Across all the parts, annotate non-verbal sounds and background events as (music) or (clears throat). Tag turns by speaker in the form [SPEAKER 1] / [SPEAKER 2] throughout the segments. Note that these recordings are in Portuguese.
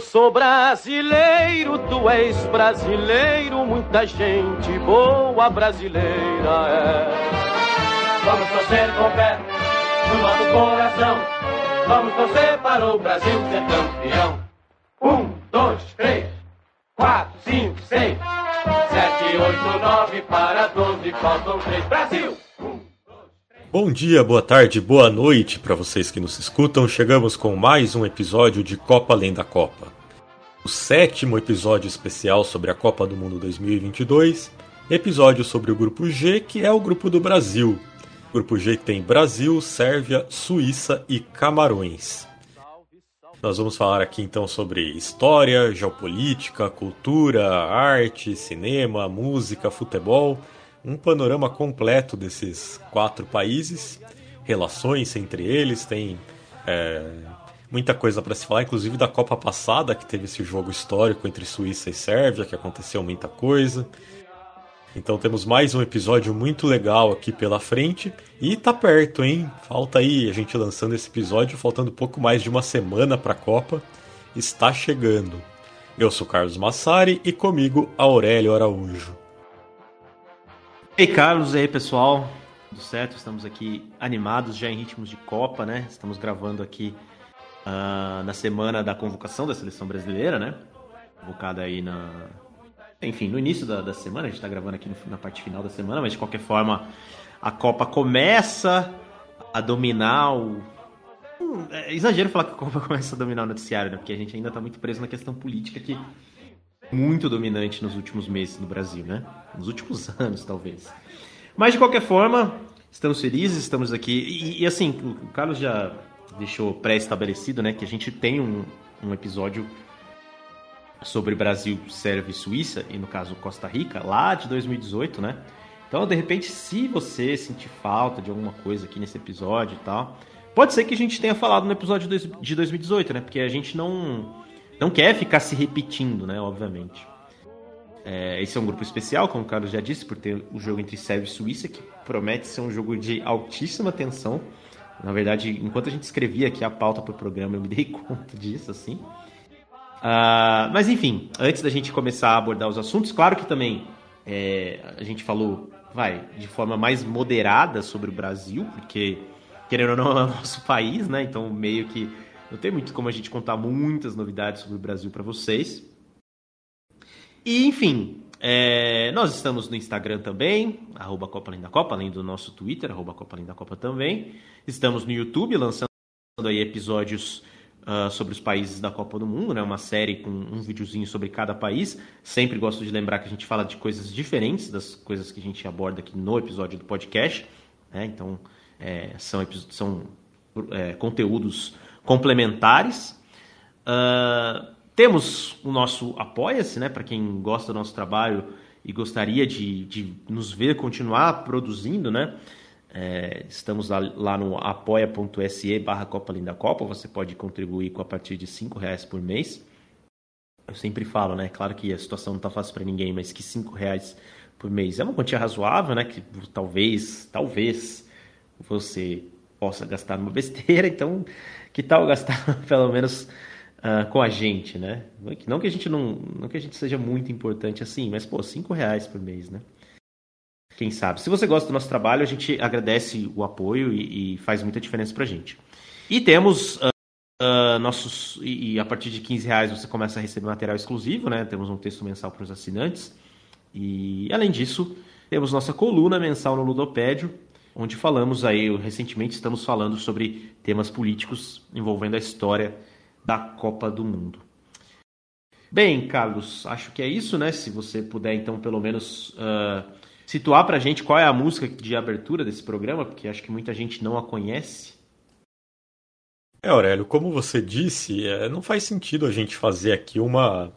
[SPEAKER 1] Eu sou brasileiro, tu és brasileiro, muita gente boa brasileira é. Vamos torcer com fé no nosso coração, vamos torcer para o Brasil ser campeão. Um, dois, três, quatro, cinco, seis, sete, oito, nove, para doze, faltam três, Brasil!
[SPEAKER 2] Bom dia, boa tarde, boa noite para vocês que nos escutam. Chegamos com mais um episódio de Copa Além da Copa. O sétimo episódio especial sobre a Copa do Mundo 2022, episódio sobre o grupo G, que é o grupo do Brasil. O grupo G tem Brasil, Sérvia, Suíça e Camarões. Nós vamos falar aqui então sobre história, geopolítica, cultura, arte, cinema, música, futebol um panorama completo desses quatro países, relações entre eles, tem é, muita coisa para se falar, inclusive da Copa passada, que teve esse jogo histórico entre Suíça e Sérvia, que aconteceu muita coisa. Então temos mais um episódio muito legal aqui pela frente e tá perto, hein? Falta aí a gente lançando esse episódio, faltando pouco mais de uma semana para a Copa. Está chegando. Eu sou Carlos Massari e comigo Aurélio Araújo.
[SPEAKER 3] Ei, Carlos, e aí, pessoal? Tudo certo? Estamos aqui animados já em ritmos de Copa, né? Estamos gravando aqui uh, na semana da convocação da seleção brasileira, né? Convocada aí na. Enfim, no início da, da semana, a gente está gravando aqui no, na parte final da semana, mas de qualquer forma, a Copa começa a dominar o. Hum, é exagero falar que a Copa (laughs) começa a dominar o noticiário, né? Porque a gente ainda está muito preso na questão política que muito dominante nos últimos meses no Brasil, né? Nos últimos (laughs) anos, talvez. Mas de qualquer forma, estamos felizes, estamos aqui. E, e assim, o Carlos já deixou pré-estabelecido, né? Que a gente tem um, um episódio sobre Brasil, Sérvia e Suíça, e no caso Costa Rica, lá de 2018, né? Então, de repente, se você sentir falta de alguma coisa aqui nesse episódio e tal, pode ser que a gente tenha falado no episódio de 2018, né? Porque a gente não não quer ficar se repetindo, né? Obviamente. É, esse é um grupo especial, como o Carlos já disse, por ter o jogo entre Sérvia e Suíça, que promete ser um jogo de altíssima tensão. Na verdade, enquanto a gente escrevia aqui a pauta para o programa, eu me dei (laughs) conta disso, assim. Uh, mas enfim, antes da gente começar a abordar os assuntos, claro que também é, a gente falou, vai, de forma mais moderada sobre o Brasil, porque, querendo ou não, é o nosso país, né? Então, meio que não tem muito como a gente contar muitas novidades sobre o Brasil para vocês. E, enfim, é, nós estamos no Instagram também, arroba Copa Além da Copa, além do nosso Twitter, arroba Copa Além da Copa também. Estamos no YouTube, lançando aí episódios uh, sobre os países da Copa do Mundo, né? uma série com um videozinho sobre cada país. Sempre gosto de lembrar que a gente fala de coisas diferentes das coisas que a gente aborda aqui no episódio do podcast. Né? Então, é, são, são é, conteúdos complementares. Uh, temos o nosso Apoia-se, né? Para quem gosta do nosso trabalho e gostaria de, de nos ver continuar produzindo, né? É, estamos lá, lá no apoia.se barra Copa Linda Copa. Você pode contribuir com a partir de cinco reais por mês. Eu sempre falo, né? Claro que a situação não está fácil para ninguém, mas que cinco reais por mês é uma quantia razoável, né? Que talvez, talvez você possa gastar numa besteira. (laughs) Então, que tal gastar (laughs) pelo menos uh, com a gente, né? Não que a gente não, não que a gente seja muito importante assim, mas pô, cinco reais por mês, né? Quem sabe? Se você gosta do nosso trabalho, a gente agradece o apoio e, e faz muita diferença pra gente. E temos uh, uh, nossos e, e, a partir de 15 reais você começa a receber material exclusivo, né? Temos um texto mensal para os assinantes e além disso temos nossa coluna mensal no Ludopédio, onde falamos aí, recentemente estamos falando sobre temas políticos envolvendo a história da Copa do Mundo. Bem, Carlos, acho que é isso, né? Se você puder, então, pelo menos uh, situar pra gente qual é a música de abertura desse programa, porque acho que muita gente não a conhece.
[SPEAKER 2] É, Aurélio, como você disse, é, não faz sentido a gente fazer aqui uma,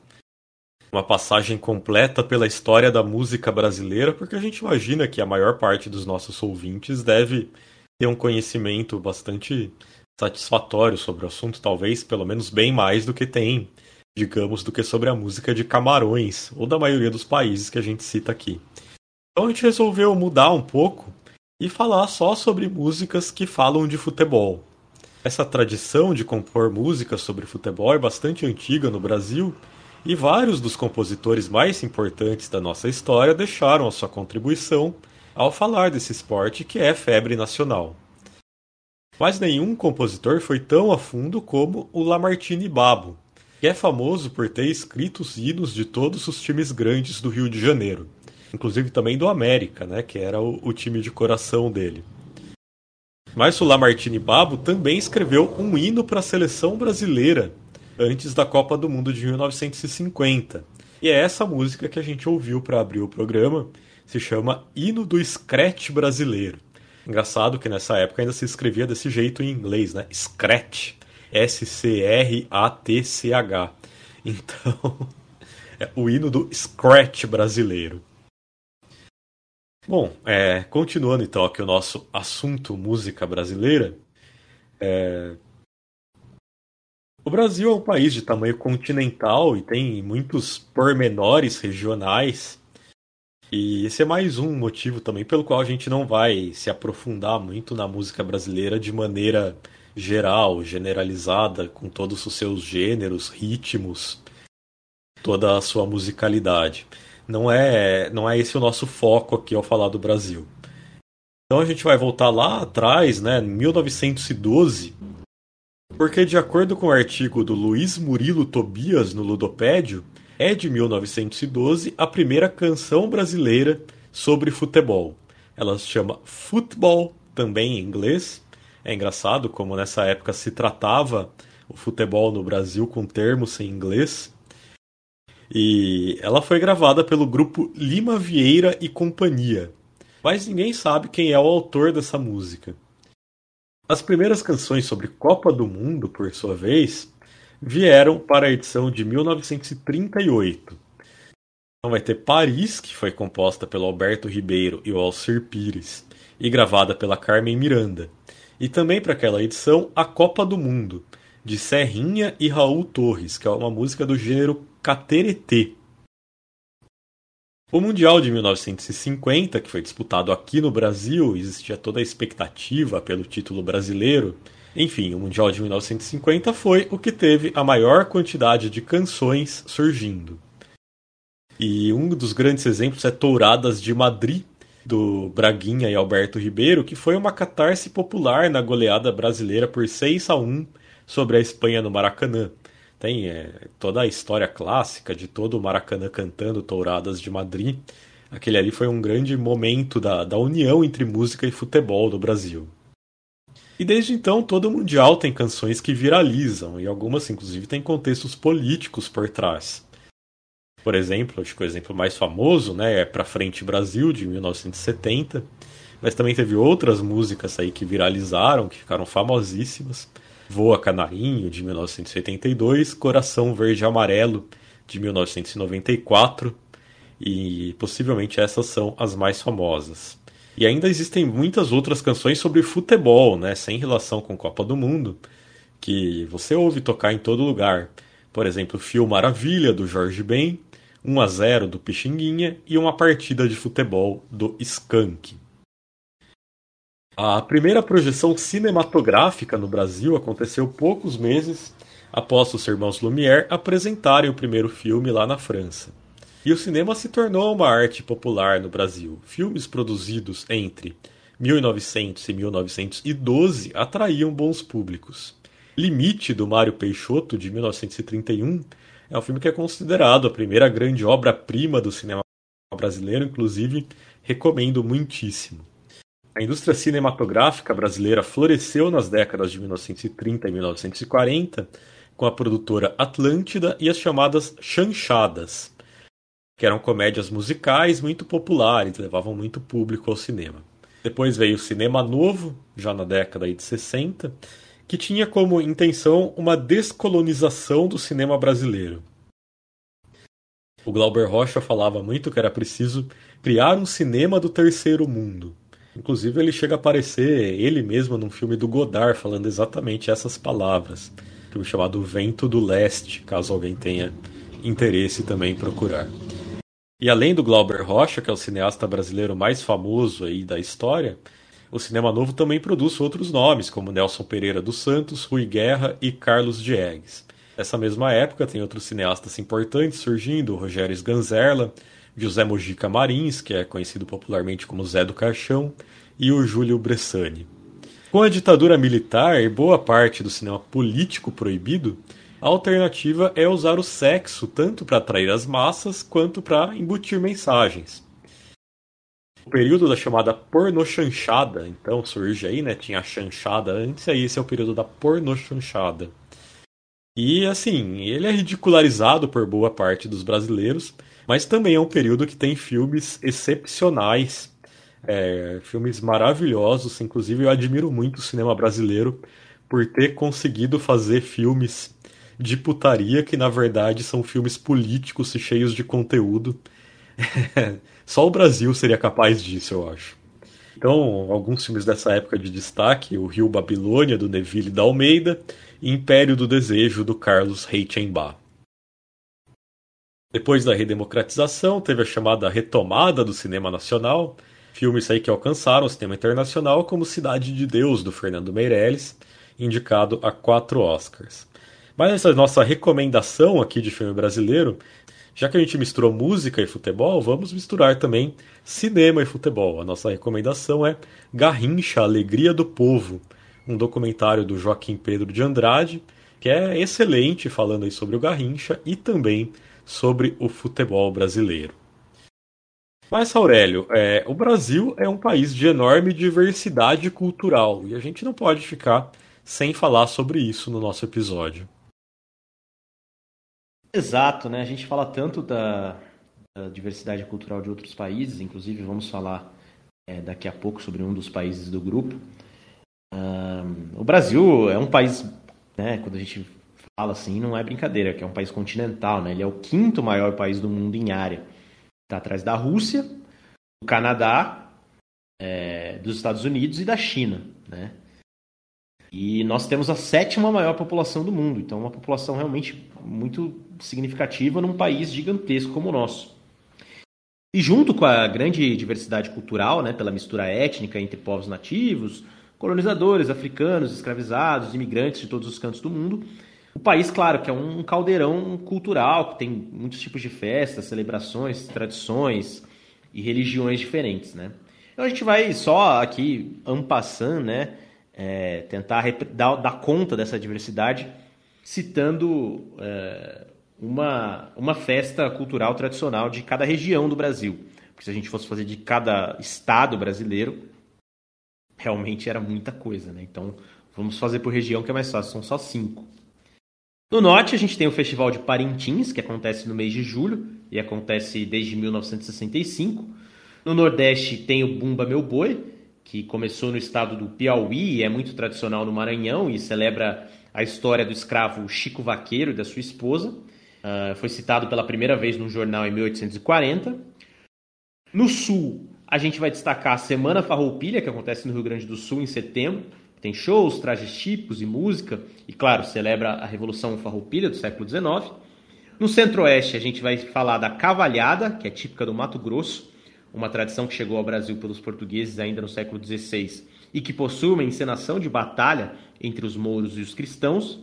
[SPEAKER 2] uma passagem completa pela história da música brasileira, porque a gente imagina que a maior parte dos nossos ouvintes deve ter um conhecimento bastante satisfatório sobre o assunto, talvez pelo menos bem mais do que tem, digamos, do que sobre a música de Camarões, ou da maioria dos países que a gente cita aqui. Então a gente resolveu mudar um pouco e falar só sobre músicas que falam de futebol. Essa tradição de compor músicas sobre futebol é bastante antiga no Brasil e vários dos compositores mais importantes da nossa história deixaram a sua contribuição ao falar desse esporte que é febre nacional. Mas nenhum compositor foi tão a fundo como o Lamartine Babo, que é famoso por ter escrito os hinos de todos os times grandes do Rio de Janeiro, inclusive também do América, né, que era o, o time de coração dele. Mas o Lamartine Babo também escreveu um hino para a seleção brasileira antes da Copa do Mundo de 1950. E é essa música que a gente ouviu para abrir o programa, se chama Hino do Scratch Brasileiro. Engraçado que nessa época ainda se escrevia desse jeito em inglês, né? Scratch. S-C-R-A-T-C-H. (laughs) Então, é o hino do Scratch brasileiro. Bom, é, continuando então aqui o nosso assunto música brasileira. É... O Brasil é um país de tamanho continental e tem muitos pormenores regionais. E esse é mais um motivo também pelo qual a gente não vai se aprofundar muito na música brasileira de maneira geral, generalizada, com todos os seus gêneros, ritmos, toda a sua musicalidade não é, não é esse o nosso foco aqui ao falar do Brasil. Então a gente vai voltar lá atrás, né, 1912, porque de acordo com o artigo do Luiz Murilo Tobias no Ludopédio, é de 1912 a primeira canção brasileira sobre futebol. Ela se chama Football, também em inglês. É engraçado como nessa época se tratava o futebol no Brasil com termos em inglês. E ela foi gravada pelo grupo Lima Vieira e Companhia. Mas ninguém sabe quem é o autor dessa música. As primeiras canções sobre Copa do Mundo, por sua vez, vieram para a edição de 1938. Então vai ter Paris, que foi composta pelo Alberto Ribeiro e o Alcir Pires, e gravada pela Carmen Miranda. E também para aquela edição, A Copa do Mundo, de Serrinha e Raul Torres, que é uma música do gênero Cateretê. O Mundial de 1950, que foi disputado aqui no Brasil, existia toda a expectativa pelo título brasileiro. Enfim, o Mundial de 1950 foi o que teve a maior quantidade de canções surgindo. E um dos grandes exemplos é Touradas de Madrid, do Braguinha e Alberto Ribeiro, que foi uma catarse popular na goleada brasileira por 6 a 1 sobre a Espanha no Maracanã. Tem é, toda a história clássica de todo o Maracanã cantando Touradas de Madrid. Aquele ali foi um grande momento da, da união entre música e futebol no Brasil. E desde então todo o Mundial tem canções que viralizam, e algumas inclusive têm contextos políticos por trás. Por exemplo, acho que o exemplo mais famoso né, é Pra Frente Brasil, de 1970, mas também teve outras músicas aí que viralizaram, que ficaram famosíssimas. Voa Canarinho, de 1982, Coração Verde Amarelo, de 1994, e possivelmente essas são as mais famosas. E ainda existem muitas outras canções sobre futebol, né, sem relação com Copa do Mundo, que você ouve tocar em todo lugar. Por exemplo, Fio Maravilha, do Jorge Ben, 1 a 0 do Pixinguinha e uma partida de futebol do Skank. A primeira projeção cinematográfica no Brasil aconteceu poucos meses após os irmãos Lumière apresentarem o primeiro filme lá na França. E o cinema se tornou uma arte popular no Brasil. Filmes produzidos entre 1900 e 1912 atraíam bons públicos. Limite, do Mário Peixoto, de 1931, é um filme que é considerado a primeira grande obra-prima do cinema brasileiro, inclusive recomendo muitíssimo. A indústria cinematográfica brasileira floresceu nas décadas de 1930 e 1940 com a produtora Atlântida e as chamadas chanchadas, que eram comédias musicais muito populares, levavam muito público ao cinema. Depois veio o cinema novo, já na década de 60, que tinha como intenção uma descolonização do cinema brasileiro. O Glauber Rocha falava muito que era preciso criar um cinema do terceiro mundo. Inclusive, ele chega a aparecer ele mesmo num filme do Godard falando exatamente essas palavras. Filme chamado Vento do Leste, caso alguém tenha interesse também em procurar. E além do Glauber Rocha, que é o cineasta brasileiro mais famoso aí da história, o Cinema Novo também produz outros nomes, como Nelson Pereira dos Santos, Rui Guerra e Carlos Diegues. Nessa mesma época tem outros cineastas importantes surgindo, Rogério Sganzerla, José Mojica Marins, que é conhecido popularmente como Zé do Caixão, e o Júlio Bressani. Com a ditadura militar e boa parte do cinema político proibido, a alternativa é usar o sexo tanto para atrair as massas quanto para embutir mensagens. O período da chamada pornochanchada, então surge aí, né? Tinha a chanchada antes, aí esse é o período da pornochanchada. E assim, ele é ridicularizado por boa parte dos brasileiros, mas também é um período que tem filmes excepcionais, é, filmes maravilhosos. Inclusive, eu admiro muito o cinema brasileiro por ter conseguido fazer filmes de putaria que, na verdade, são filmes políticos e cheios de conteúdo. (laughs) Só o Brasil seria capaz disso, eu acho. Então, alguns filmes dessa época de destaque: O Rio Babilônia, do Neville da Almeida, e Império do Desejo, do Carlos Reichenbach. Depois da redemocratização, teve a chamada retomada do cinema nacional, filmes aí que alcançaram o cinema internacional, como Cidade de Deus, do Fernando Meirelles, indicado a quatro Oscars. Mas essa nossa recomendação aqui de filme brasileiro, já que a gente misturou música e futebol, vamos misturar também cinema e futebol. A nossa recomendação é Garrincha, Alegria do Povo, um documentário do Joaquim Pedro de Andrade, que é excelente falando aí sobre o Garrincha e também sobre o futebol brasileiro. Mas, Aurélio, é, o Brasil é um país de enorme diversidade cultural e a gente não pode ficar sem falar sobre isso no nosso episódio.
[SPEAKER 3] Exato, né? A gente fala tanto da, da diversidade cultural de outros países, inclusive vamos falar é, daqui a pouco sobre um dos países do grupo. Um, o Brasil é um país, né, quando a gente fala assim, não é brincadeira, que é um país continental, né? Ele é o quinto maior país do mundo em área. Está atrás da Rússia, do Canadá, é, dos Estados Unidos e da China, né? E nós temos a sétima maior população do mundo, então uma população realmente muito significativa num país gigantesco como o nosso. E junto com a grande diversidade cultural, né, pela mistura étnica entre povos nativos, colonizadores, africanos, escravizados, imigrantes de todos os cantos do mundo, o país, claro, que é um caldeirão cultural, que tem muitos tipos de festas, celebrações, tradições e religiões diferentes, né? Então a gente vai só aqui, ampassando, né, é, tentar dar, dar, conta dessa diversidade, citando é, uma, uma festa cultural tradicional de cada região do Brasil. Porque se a gente fosse fazer de cada estado brasileiro, realmente era muita coisa, né? Então vamos fazer por região que é mais fácil, são só cinco. No norte, a gente tem o Festival de Parintins, que acontece no mês de julho e acontece desde 1965. No nordeste, tem o Bumba Meu Boi, que começou no estado do Piauí e é muito tradicional no Maranhão e celebra a história do escravo Chico Vaqueiro e da sua esposa. Uh, foi citado pela primeira vez num jornal em 1840. No sul, a gente vai destacar a Semana Farroupilha, que acontece no Rio Grande do Sul em setembro tem shows, trajes típicos e música, e claro, celebra a Revolução Farroupilha do século XIX. No Centro-Oeste, a gente vai falar da cavalhada, que é típica do Mato Grosso, uma tradição que chegou ao Brasil pelos portugueses ainda no século XVI e que possui uma encenação de batalha entre os mouros e os cristãos.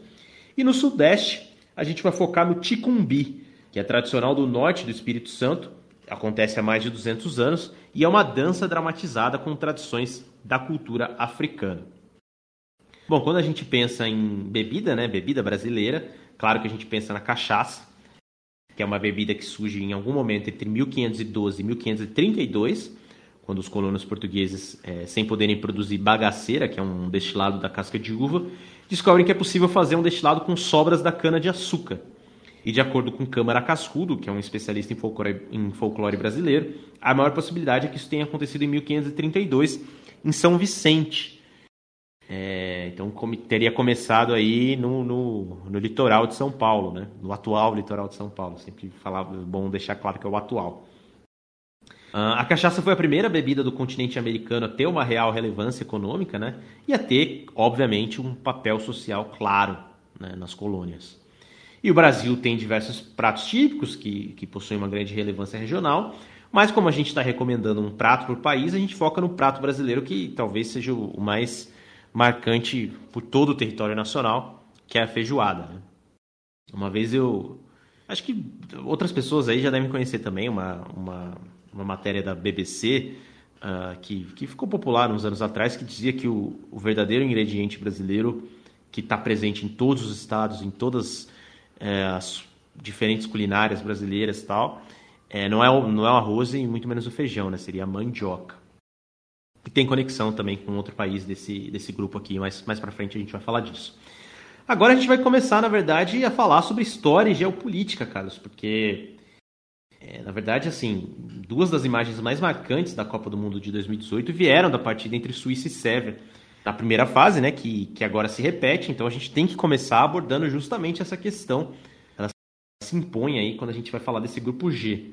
[SPEAKER 3] E no Sudeste, a gente vai focar no Ticumbi, que é tradicional do norte do Espírito Santo, acontece há mais de 200 anos e é uma dança dramatizada com tradições da cultura africana. Bom, quando a gente pensa em bebida, né, bebida brasileira, claro que a gente pensa na cachaça, que é uma bebida que surge em algum momento entre 1512 e 1532, quando os colonos portugueses, é, sem poderem produzir bagaceira, que é um destilado da casca de uva, descobrem que é possível fazer um destilado com sobras da cana de açúcar. E de acordo com Câmara Cascudo, que é um especialista em folclore, em folclore brasileiro, a maior possibilidade é que isso tenha acontecido em 1532 em São Vicente. É, então teria começado aí no, no, no, litoral de São Paulo, né? no atual litoral de São Paulo. Sempre falava, é bom deixar claro que é o atual. Uh, a cachaça foi a primeira bebida do continente americano a ter uma real relevância econômica né? e a ter, obviamente, um papel social claro né? nas colônias. E o Brasil tem diversos pratos típicos que, que possuem uma grande relevância regional, mas como a gente está recomendando um prato por país, a gente foca no prato brasileiro que talvez seja o mais marcante por todo o território nacional, que é a feijoada. Né? Uma vez eu. Acho que outras pessoas aí já devem conhecer também uma, uma, uma matéria da BBC uh, que, que ficou popular uns anos atrás, que dizia que o, o verdadeiro ingrediente brasileiro que está presente em todos os estados, em todas é, as diferentes culinárias brasileiras e tal, é, não, é o, não é o arroz e muito menos o feijão, né? Seria a mandioca. E tem conexão também com outro país desse, desse grupo aqui, mas mais para frente a gente vai falar disso. Agora a gente vai começar, na verdade, a falar sobre história e geopolítica, Carlos, porque, é, na verdade, assim, duas das imagens mais marcantes da Copa do Mundo de 2018 vieram da partida entre Suíça e Sérvia na primeira fase, né, que, que agora se repete, então a gente tem que começar abordando justamente essa questão. Ela se impõe aí quando a gente vai falar desse grupo G.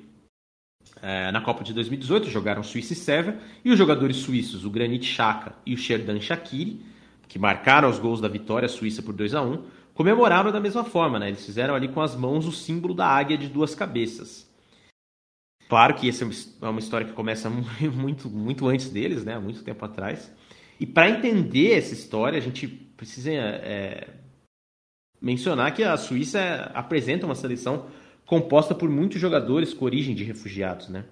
[SPEAKER 3] É, na Copa de 2018 jogaram Suíça e Sérvia e os jogadores suíços, o Granit Xhaka e o Sherdan Shaqiri, que marcaram os gols da vitória suíça por 2 a 1 comemoraram da mesma forma, né? Eles fizeram ali com as mãos o símbolo da águia de duas cabeças. Claro que essa é uma história que começa (laughs) muito, muito antes deles, né? Muito tempo atrás. E para entender essa história, a gente precisa é, mencionar que a Suíça apresenta uma seleção composta por muitos jogadores com origem de refugiados, né?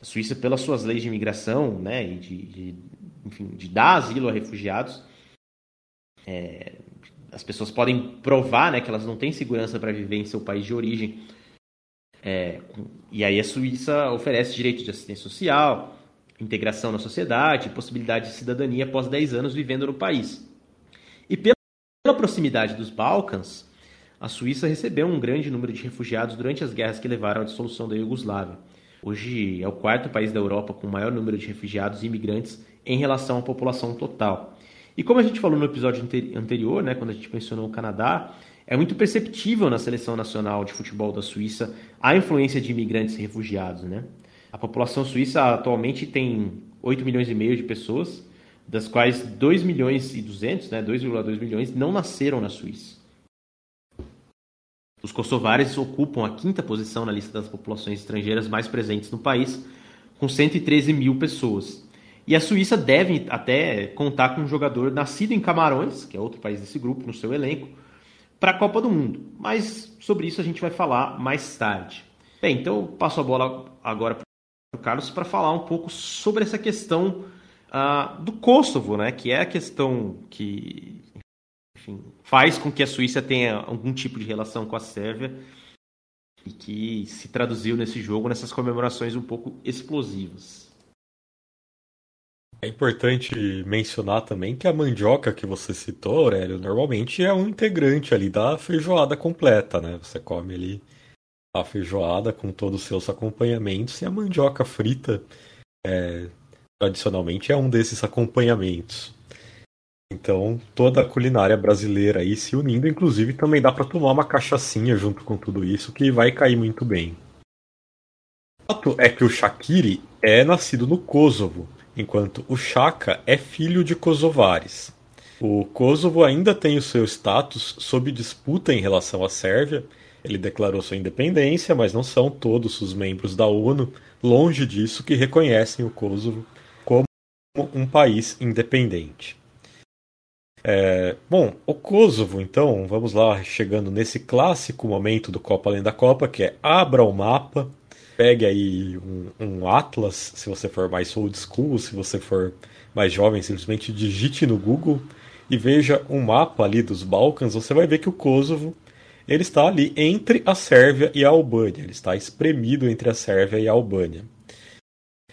[SPEAKER 3] A Suíça, pelas suas leis de imigração, né, e de, de enfim, de dar asilo a refugiados, é, as pessoas podem provar, né, que elas não têm segurança para viver em seu país de origem. É, e aí a Suíça oferece direito de assistência social, integração na sociedade, possibilidade de cidadania após 10 anos vivendo no país. E pela proximidade dos Balcãs, a Suíça recebeu um grande número de refugiados durante as guerras que levaram à dissolução da Iugoslávia. Hoje é o quarto país da Europa com o maior número de refugiados e imigrantes em relação à população total. E como a gente falou no episódio anterior, né, quando a gente mencionou o Canadá, é muito perceptível na seleção nacional de futebol da Suíça a influência de imigrantes e refugiados, né? A população suíça atualmente tem 8 milhões e meio de pessoas, das quais 2 milhões e 200, né, 2,2 milhões, não nasceram na Suíça. Os kosovares ocupam a quinta posição na lista das populações estrangeiras mais presentes no país, com 113 mil pessoas. E a Suíça deve até contar com um jogador nascido em Camarões, que é outro país desse grupo, no seu elenco, para a Copa do Mundo. Mas sobre isso a gente vai falar mais tarde. Bem, então eu passo a bola agora Carlos, para falar um pouco sobre essa questão uh, do Kosovo, né? que é a questão que enfim, faz com que a Suíça tenha algum tipo de relação com a Sérvia e que se traduziu nesse jogo, nessas comemorações um pouco explosivas.
[SPEAKER 2] É importante mencionar também que a mandioca que você citou, Aurélio, normalmente é um integrante ali da feijoada completa, né? Você come ali a feijoada com todos os seus acompanhamentos e a mandioca frita é, tradicionalmente é um desses acompanhamentos. Então, toda a culinária brasileira aí se unindo, inclusive também dá para tomar uma cachaçinha junto com tudo isso que vai cair muito bem. O fato é que o Shaqiri é nascido no Kosovo, enquanto o Chaka é filho de kosovares. O Kosovo ainda tem o seu status sob disputa em relação à Sérvia, ele declarou sua independência, mas não são todos os membros da ONU, longe disso, que reconhecem o Kosovo como um país independente. É, bom, o Kosovo, então, vamos lá, chegando nesse clássico momento do Copa Além da Copa, que é abra o mapa, pegue aí um, um atlas, se você for mais old school, se você for mais jovem, simplesmente digite no Google e veja um mapa ali dos Balcãs, você vai ver que o Kosovo ele está ali entre a Sérvia e a Albânia. Ele está espremido entre a Sérvia e a Albânia.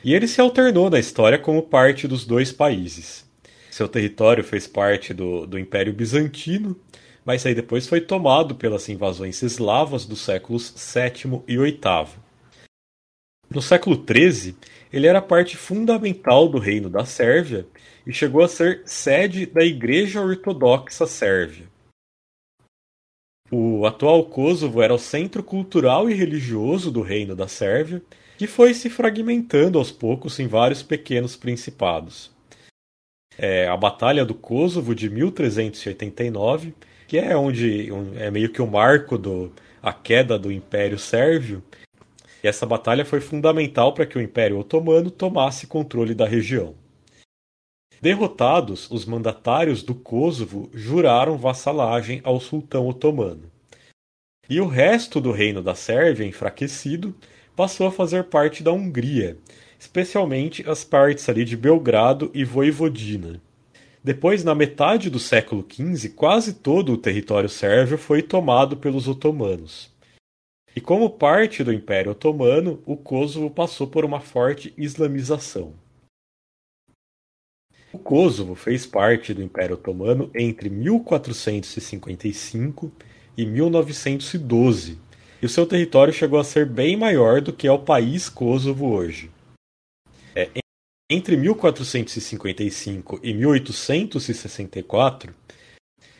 [SPEAKER 2] E ele se alternou na história como parte dos dois países. Seu território fez parte do, do Império Bizantino, mas aí depois foi tomado pelas invasões eslavas dos séculos VII e VIII. No século XIII, ele era parte fundamental do reino da Sérvia e chegou a ser sede da Igreja Ortodoxa Sérvia. O atual Kosovo era o centro cultural e religioso do reino da Sérvia, que foi se fragmentando aos poucos em vários pequenos principados. É, a Batalha do Kosovo de 1389, que é onde um, é meio que o marco do a queda do Império Sérvio, e essa batalha foi fundamental para que o Império Otomano tomasse controle da região. Derrotados, os mandatários do Kosovo juraram vassalagem ao sultão otomano. E o resto do reino da Sérvia, enfraquecido, passou a fazer parte da Hungria, especialmente as partes ali de Belgrado e Voivodina. Depois, na metade do século XV, quase todo o território sérvio foi tomado pelos otomanos. E como parte do Império Otomano, o Kosovo passou por uma forte islamização. O Kosovo fez parte do Império Otomano entre 1455 e 1912, e o seu território chegou a ser bem maior do que é o país Kosovo hoje. É, entre 1455 e 1864,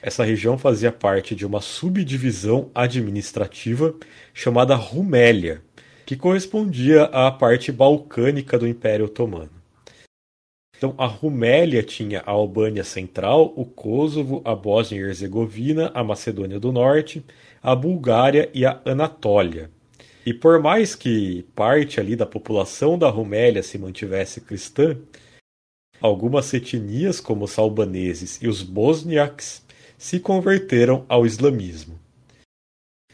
[SPEAKER 2] essa região fazia parte de uma subdivisão administrativa chamada Rumélia, que correspondia à parte balcânica do Império Otomano. Então, a Rumélia tinha a Albânia Central, o Kosovo, a Bósnia e Herzegovina, a Macedônia do Norte, a Bulgária e a Anatólia. E por mais que parte ali da população da Rumélia se mantivesse cristã, algumas etnias, como os albaneses e os bosniaques, se converteram ao islamismo.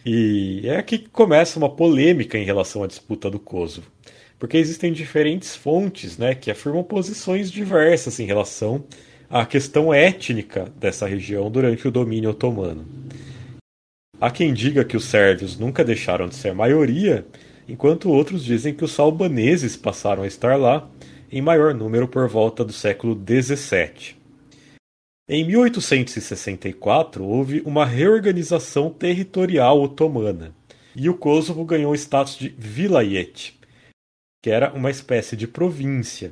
[SPEAKER 2] E é aqui que começa uma polêmica em relação à disputa do Kosovo porque existem diferentes fontes né, que afirmam posições diversas em relação à questão étnica dessa região durante o domínio otomano. Há quem diga que os sérvios nunca deixaram de ser maioria, enquanto outros dizem que os albaneses passaram a estar lá em maior número por volta do século XVII. Em 1864 houve uma reorganização territorial otomana e o Kosovo ganhou o status de vilayet, que era uma espécie de província.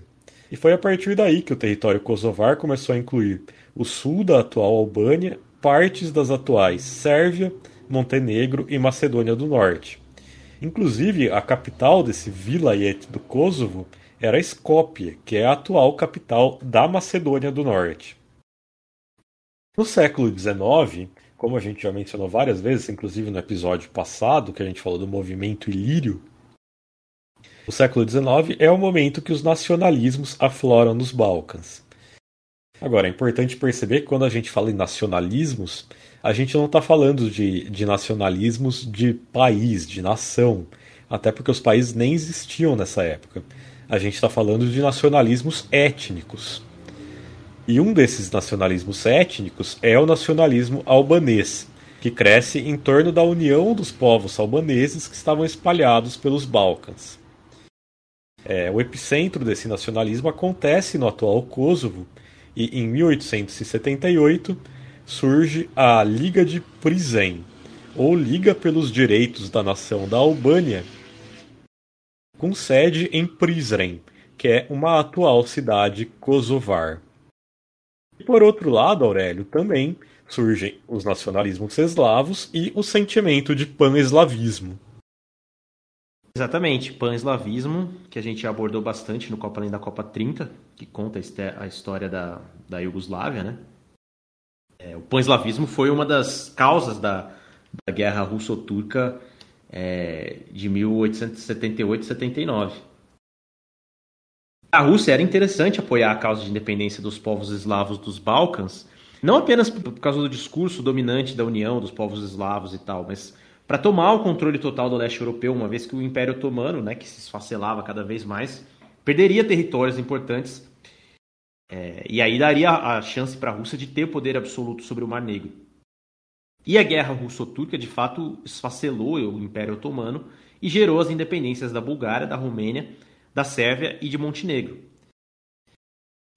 [SPEAKER 2] E foi a partir daí que o território kosovar começou a incluir o sul da atual Albânia, partes das atuais Sérvia, Montenegro e Macedônia do Norte. Inclusive, a capital desse vilayet do Kosovo era Skopje, que é a atual capital da Macedônia do Norte. No século XIX, como a gente já mencionou várias vezes, inclusive no episódio passado, que a gente falou do movimento ilírio, o século XIX é o momento que os nacionalismos afloram nos Balcãs. Agora, é importante perceber que quando a gente fala em nacionalismos, a gente não está falando de, de nacionalismos de país, de nação, até porque os países nem existiam nessa época. A gente está falando de nacionalismos étnicos. E um desses nacionalismos étnicos é o nacionalismo albanês, que cresce em torno da união dos povos albaneses que estavam espalhados pelos Balcãs. É, o epicentro desse nacionalismo acontece no atual Kosovo e em 1878 surge a Liga de Prizren, ou Liga pelos Direitos da Nação da Albânia, com sede em Prizren, que é uma atual cidade kosovar. E por outro lado, Aurélio, também surgem os nacionalismos eslavos e o sentimento de pan-eslavismo.
[SPEAKER 3] Exatamente, pan-eslavismo, que a gente abordou bastante no Copa Além da Copa 30, que conta a história da, da Iugoslávia, né? É, o pan-eslavismo foi uma das causas da, da Guerra Russo-Turca é, de 1878-79. A Rússia era interessante apoiar a causa de independência dos povos eslavos dos Balcãs, não apenas por causa do discurso dominante da união dos povos eslavos e tal, mas para tomar o controle total do leste europeu, uma vez que o Império Otomano, né, que se esfacelava cada vez mais, perderia territórios importantes é, e aí daria a chance para a Rússia de ter poder absoluto sobre o Mar Negro. E a guerra russo-turca, de fato, esfacelou o Império Otomano e gerou as independências da Bulgária, da Romênia, da Sérvia e de Montenegro.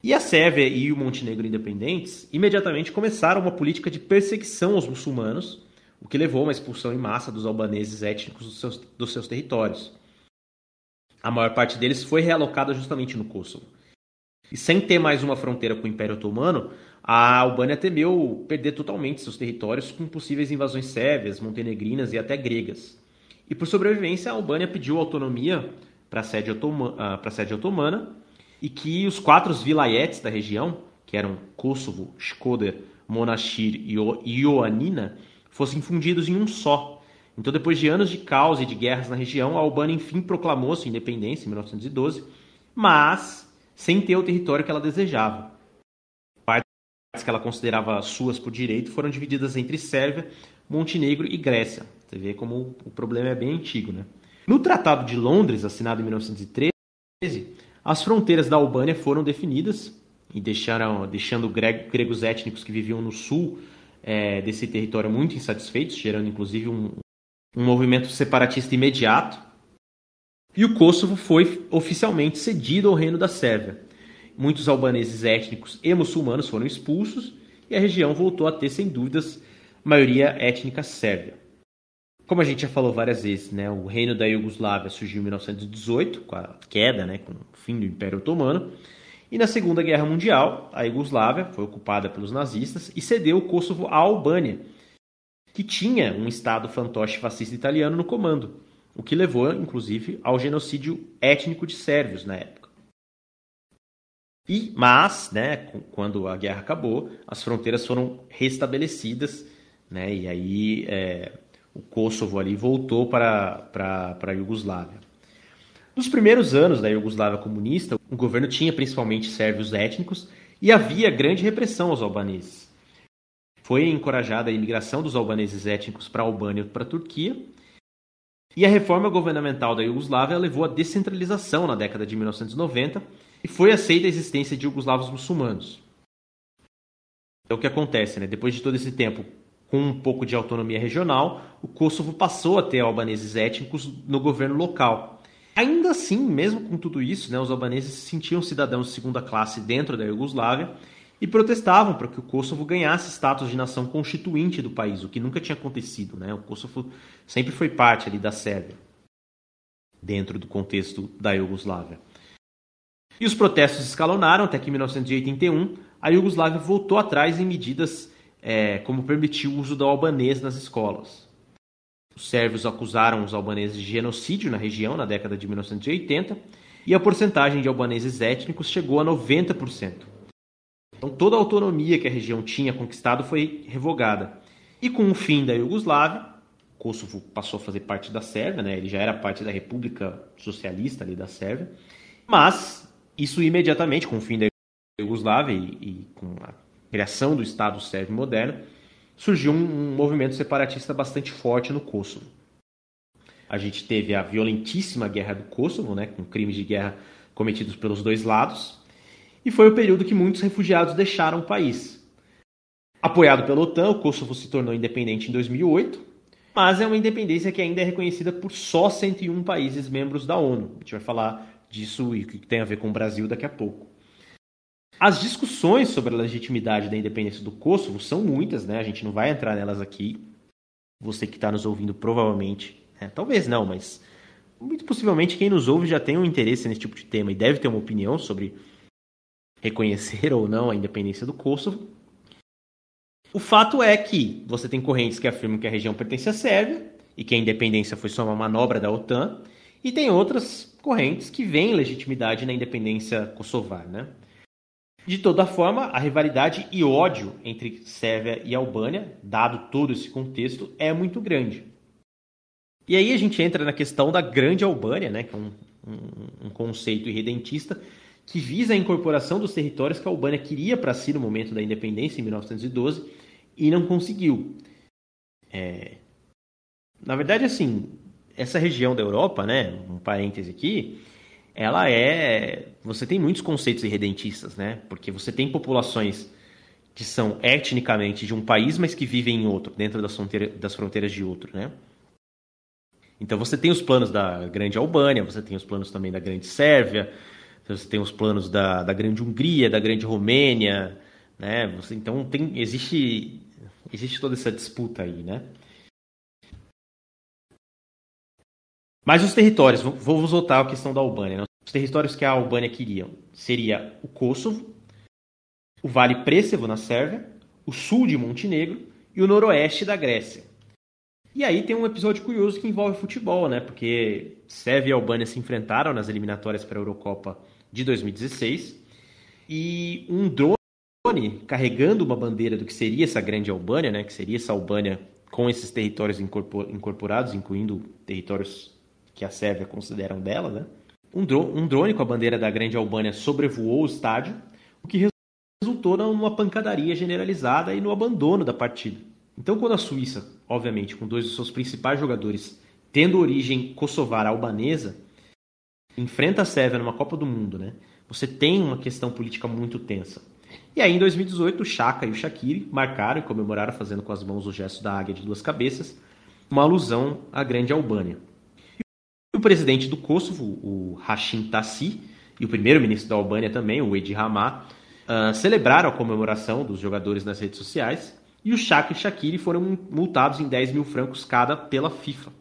[SPEAKER 3] E a Sérvia e o Montenegro independentes imediatamente começaram uma política de perseguição aos muçulmanos, o que levou a uma expulsão em massa dos albaneses étnicos dos seus, dos seus territórios. A maior parte deles foi realocada justamente no Kosovo. E sem ter mais uma fronteira com o Império Otomano, a Albânia temeu perder totalmente seus territórios com possíveis invasões sérvias, montenegrinas e até gregas. E por sobrevivência, a Albânia pediu autonomia para a sede, otoma, uh, sede otomana e que os quatro vilayetes da região, que eram Kosovo, Shkoder, Monashir e Ioannina, fossem fundidos em um só. Então, depois de anos de caos e de guerras na região, a Albânia enfim proclamou sua independência em 1912, mas sem ter o território que ela desejava. Partes que ela considerava suas por direito foram divididas entre Sérvia, Montenegro e Grécia. Você vê como o problema é bem antigo, né? No Tratado de Londres, assinado em 1913, as fronteiras da Albânia foram definidas e deixaram, deixando gregos étnicos que viviam no sul é, desse território muito insatisfeitos, gerando inclusive um, um movimento separatista imediato. E o Kosovo foi oficialmente cedido ao reino da Sérvia. Muitos albaneses étnicos e muçulmanos foram expulsos e a região voltou a ter, sem dúvidas, maioria étnica sérvia. Como a gente já falou várias vezes, né, o reino da Iugoslávia surgiu em 1918, com a queda, né, com o fim do Império Otomano. E na Segunda Guerra Mundial, a Iugoslávia foi ocupada pelos nazistas e cedeu o Kosovo à Albânia, que tinha um Estado fantoche fascista italiano no comando, o que levou, inclusive, ao genocídio étnico de sérvios na época. E, mas, né, quando a guerra acabou, as fronteiras foram restabelecidas, né, e aí é, o Kosovo ali voltou para, a Iugoslávia. Nos primeiros anos da Iugoslávia comunista, o governo tinha principalmente sérvios étnicos e havia grande repressão aos albaneses. Foi encorajada a imigração dos albaneses étnicos para a Albânia e para a Turquia, e a reforma governamental da Iugoslávia levou à descentralização na década de 1990 e foi aceita a existência de iugoslavos muçulmanos. É o que acontece, né? Depois de todo esse tempo com um pouco de autonomia regional, o Kosovo passou a ter albaneses étnicos no governo local. Ainda assim, mesmo com tudo isso, né, os albaneses se sentiam cidadãos de segunda classe dentro da Iugoslávia e protestavam para que o Kosovo ganhasse status de nação constituinte do país, o que nunca tinha acontecido. Né? O Kosovo sempre foi parte ali da Sérvia, dentro do contexto da Iugoslávia. E os protestos escalonaram até que em 1981 a Iugoslávia voltou atrás em medidas é, como permitir o uso do albanês nas escolas. Os sérvios acusaram os albaneses de genocídio na região na década de 1980 e a porcentagem de albaneses étnicos chegou a 90%. Então toda a autonomia que a região tinha conquistado foi revogada. E com o fim da Iugoslávia, Kosovo passou a fazer parte da Sérvia, né? ele já era parte da República Socialista ali da Sérvia, mas isso imediatamente, com o fim da Iugoslávia e, e com a criação do Estado sérvio moderno, surgiu um, um movimento separatista bastante forte no Kosovo. A gente teve a violentíssima Guerra do Kosovo, né, com crimes de guerra cometidos pelos dois lados, e foi o período que muitos refugiados deixaram o país. Apoiado pela OTAN, o Kosovo se tornou independente em 2008, mas é uma independência que ainda é reconhecida por só 101 países membros da ONU. A gente vai falar disso e o que tem a ver com o Brasil daqui a pouco. As discussões sobre a legitimidade da independência do Kosovo são muitas, né? A gente não vai entrar nelas aqui. Você que está nos ouvindo provavelmente, né? talvez não, mas muito possivelmente quem nos ouve já tem um interesse nesse tipo de tema e deve ter uma opinião sobre reconhecer (laughs) ou não a independência do Kosovo. O fato é que você tem correntes que afirmam que a região pertence à Sérvia e que a independência foi só uma manobra da OTAN, e tem outras correntes que veem legitimidade na independência kosovar, né? De toda forma, a rivalidade e ódio entre Sérvia e Albânia, dado todo esse contexto, é muito grande. E aí a gente entra na questão da Grande Albânia, né, que é um, um, um conceito irredentista que visa a incorporação dos territórios que a Albânia queria para si no momento da independência, em 1912, e não conseguiu. É... Na verdade, assim, essa região da Europa, né, um parêntese aqui, ela é. Você tem muitos conceitos irredentistas, né? Porque você tem populações que são etnicamente de um país, mas que vivem em outro, dentro das, das fronteiras de outro, né? Então você tem os planos da Grande Albânia, você tem os planos também da Grande Sérvia, Você tem os planos da, da Grande Hungria, da Grande Romênia, né? Você, então tem, existe, existe toda essa disputa aí, né? Mas os territórios, vamos voltar à questão da Albânia. Né? Os territórios que a Albânia queria seria o Kosovo, o Vale Présevo na Sérvia, o sul de Montenegro e o noroeste da Grécia. E aí tem um episódio curioso que envolve futebol, né? Porque Sérvia e Albânia se enfrentaram nas eliminatórias para a Eurocopa de 2016 e um drone carregando uma bandeira do que seria essa grande Albânia, né? Que seria essa Albânia com esses territórios incorporados, incluindo territórios que a Sérvia consideram dela, né? Um, drone, um drone com a bandeira da Grande Albânia sobrevoou o estádio, o que resultou numa pancadaria generalizada e no abandono da partida. Então, quando a Suíça, obviamente, com dois dos seus principais jogadores tendo origem kosovara albanesa, enfrenta a Sérvia numa Copa do Mundo, né? Você tem uma questão política muito tensa. E aí, em 2018, o Chaka e o Shaqiri marcaram e comemoraram, fazendo com as mãos o gesto da águia de duas cabeças, uma alusão à Grande Albânia. O presidente do Kosovo, o Hashim Tassi, e o primeiro-ministro da Albânia também, o Edi Rama, uh, celebraram a comemoração dos jogadores nas redes sociais e o Shaq e Shaqiri foram multados em 10 mil francos cada pela FIFA.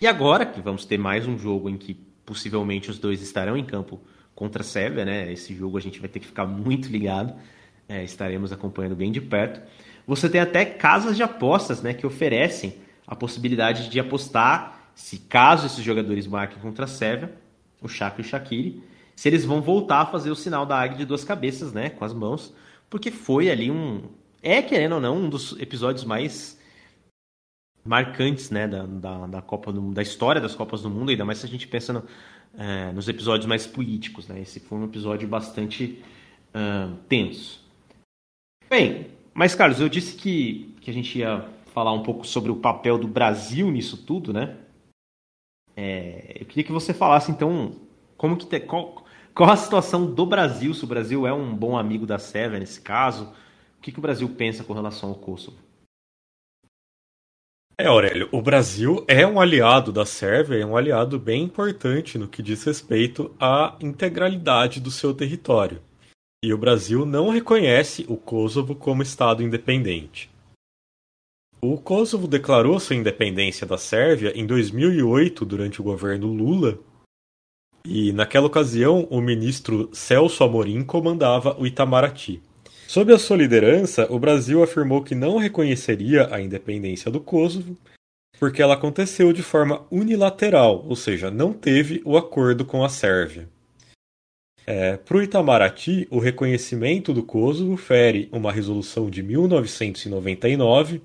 [SPEAKER 3] E agora que vamos ter mais um jogo em que possivelmente os dois estarão em campo contra a Sérvia, né? Esse jogo a gente vai ter que ficar muito ligado, é, estaremos acompanhando bem de perto. Você tem até casas de apostas, né, que oferecem a possibilidade de apostar se caso esses jogadores marquem contra a Sérvia, o Chaka e o Shaqiri, se eles vão voltar a fazer o sinal da águia de duas cabeças, né, com as mãos, porque foi ali um é querendo ou não um dos episódios mais marcantes, né, da, da, da Copa do, da história das Copas do Mundo, ainda mais se a gente pensa no, é, nos episódios mais políticos, né? Esse foi um episódio bastante uh, tenso. Bem, mas Carlos, eu disse que, que a gente ia falar um pouco sobre o papel do Brasil nisso tudo, né? É, eu queria que você falasse então como que te, qual, qual a situação do Brasil, se o Brasil é um bom amigo da Sérvia nesse caso, o que, que o Brasil pensa com relação ao Kosovo?
[SPEAKER 2] É, Aurélio, o Brasil é um aliado da Sérvia, é um aliado bem importante no que diz respeito à integralidade do seu território. E o Brasil não reconhece o Kosovo como Estado independente. O Kosovo declarou sua independência da Sérvia em 2008, durante o governo Lula, e naquela ocasião o ministro Celso Amorim comandava o Itamaraty. Sob a sua liderança, o Brasil afirmou que não reconheceria a independência do Kosovo, porque ela aconteceu de forma unilateral, ou seja, não teve o acordo com a Sérvia. É, Para o Itamaraty, o reconhecimento do Kosovo fere uma resolução de 1999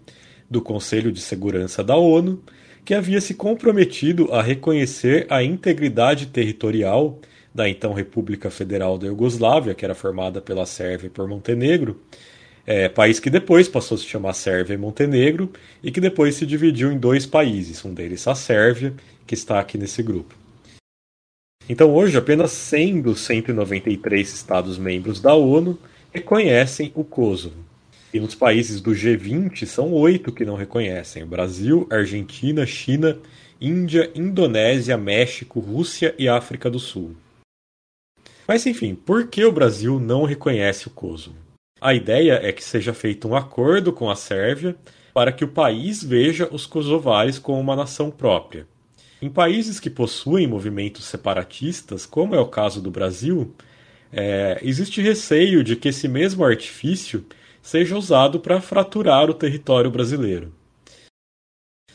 [SPEAKER 2] do Conselho de Segurança da ONU, que havia se comprometido a reconhecer a integridade territorial da então República Federal da Iugoslávia, que era formada pela Sérvia e por Montenegro, é, país que depois passou a se chamar Sérvia e Montenegro, e que depois se dividiu em dois países, um deles a Sérvia, que está aqui nesse grupo. Então hoje apenas 100 dos 193 Estados-membros da ONU reconhecem o Kosovo. E nos países do G20 são oito que não reconhecem: Brasil, Argentina, China, Índia, Indonésia, México, Rússia e África do Sul. Mas enfim, por que o Brasil não reconhece o Kosovo? A ideia é que seja feito um acordo com a Sérvia para que o país veja os kosovares como uma nação própria. Em países que possuem movimentos separatistas, como é o caso do Brasil, é, existe receio de que esse mesmo artifício seja usado para fraturar o território brasileiro.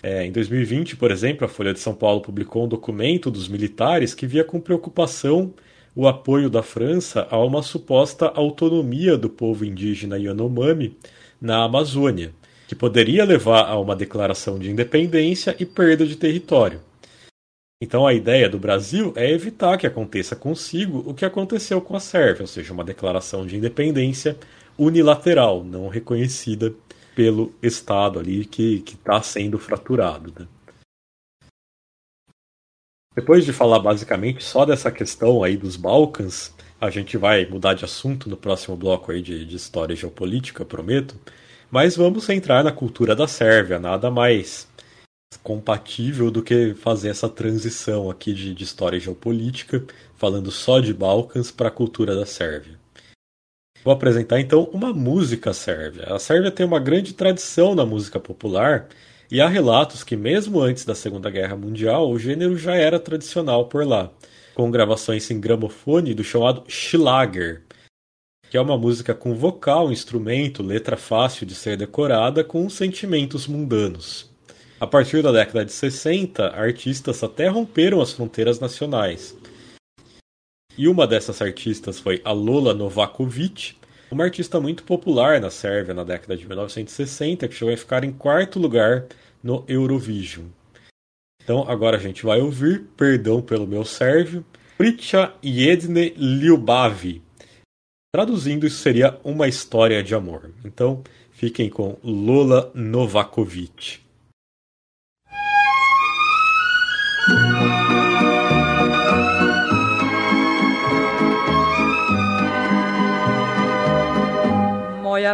[SPEAKER 2] É, em 2020, por exemplo, a Folha de São Paulo publicou um documento dos militares que via com preocupação o apoio da França a uma suposta autonomia do povo indígena Yanomami na Amazônia, que poderia levar a uma declaração de independência e perda de território. Então a ideia do Brasil é evitar que aconteça consigo o que aconteceu com a Sérvia, ou seja, uma declaração de independência unilateral, não reconhecida pelo Estado ali que está sendo fraturado. Né? Depois de falar basicamente só dessa questão aí dos Balcãs, a gente vai mudar de assunto no próximo bloco aí de, de história geopolítica, prometo. Mas vamos entrar na cultura da Sérvia, nada mais compatível do que fazer essa transição aqui de, de história geopolítica, falando só de Balcãs para a cultura da Sérvia. Vou apresentar então uma música sérvia. A Sérvia tem uma grande tradição na música popular e há relatos que, mesmo antes da Segunda Guerra Mundial, o gênero já era tradicional por lá, com gravações em gramofone do chamado Schlager, que é uma música com vocal, instrumento, letra fácil de ser decorada com sentimentos mundanos. A partir da década de 60, artistas até romperam as fronteiras nacionais. E uma dessas artistas foi a Lola Novakovic, uma artista muito popular na Sérvia na década de 1960, que chegou a ficar em quarto lugar no Eurovision. Então agora a gente vai ouvir, perdão pelo meu sérvio, Pricha Jedne Ljubavi, Traduzindo, isso seria uma história de amor. Então, fiquem com Lola Novakovic.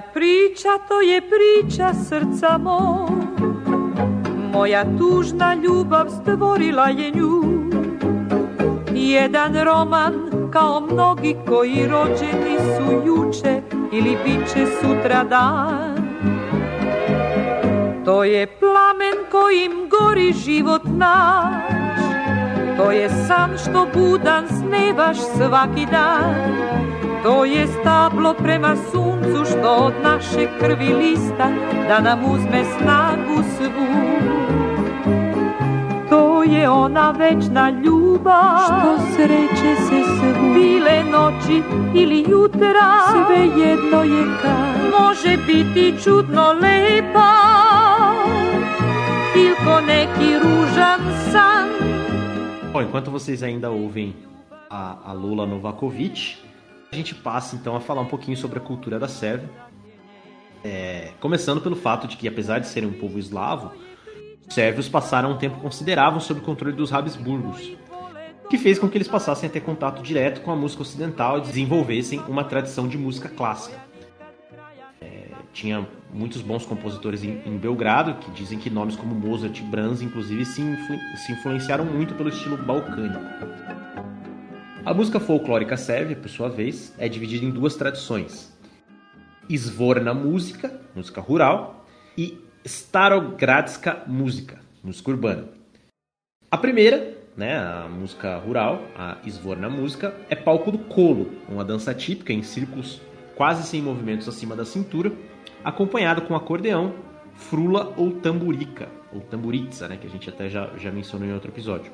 [SPEAKER 4] Priča to je priča srca moj Moja tužna ljubav stvorila je nju Jedan roman kao mnogi koji rođeni su juče ili bit će sutra dan. To je plamen kojim gori život naš, to je san što budan snevaš svaki dan. To je stablo prema suncu što od naše krvi lista da nam uzme snagu svu. To je ona večna ljubav.
[SPEAKER 5] Što sreće se svu.
[SPEAKER 4] Bile noći ili jutra.
[SPEAKER 5] Sve jedno je kad.
[SPEAKER 4] Može biti čudno lepa. Ili ko neki ružan san.
[SPEAKER 3] Bom, enquanto vocês ainda ouvem a, a Lula Novakovic, a gente passa então a falar um pouquinho sobre a cultura da Sérvia. É, começando pelo fato de que, apesar de serem um povo eslavo, os sérvios passaram um tempo considerável sob o controle dos Habsburgos, que fez com que eles passassem a ter contato direto com a música ocidental e desenvolvessem uma tradição de música clássica. É, tinha muitos bons compositores em, em, Belgrado, que dizem que nomes como Mozart e Brahms, inclusive, se, influ, se influenciaram muito pelo estilo balcânico. A música folclórica sérvia, por sua vez, é dividida em duas tradições: Svorna música, música rural, e Starogradska música, música urbana. A primeira, né, a música rural, a Svorna música, é palco do colo, uma dança típica em círculos quase sem movimentos acima da cintura, acompanhado com acordeão, frula ou tamburica, ou tamburitsa, né, que a gente até já, já mencionou em outro episódio.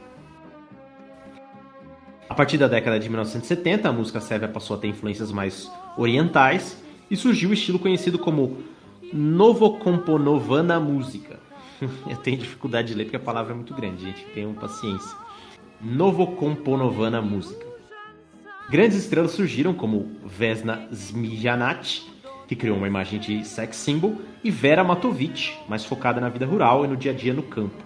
[SPEAKER 3] A partir da década de 1970, a música sérvia passou a ter influências mais orientais e surgiu o estilo conhecido como Novokomponovana música. (laughs) Eu tenho dificuldade de ler porque a palavra é muito grande, gente. Tenham paciência. Novokomponovana música. Grandes estrelas surgiram como Vesna Zmijanac, que criou uma imagem de sex symbol, e Vera Matovic, mais focada na vida rural e no dia a dia no campo.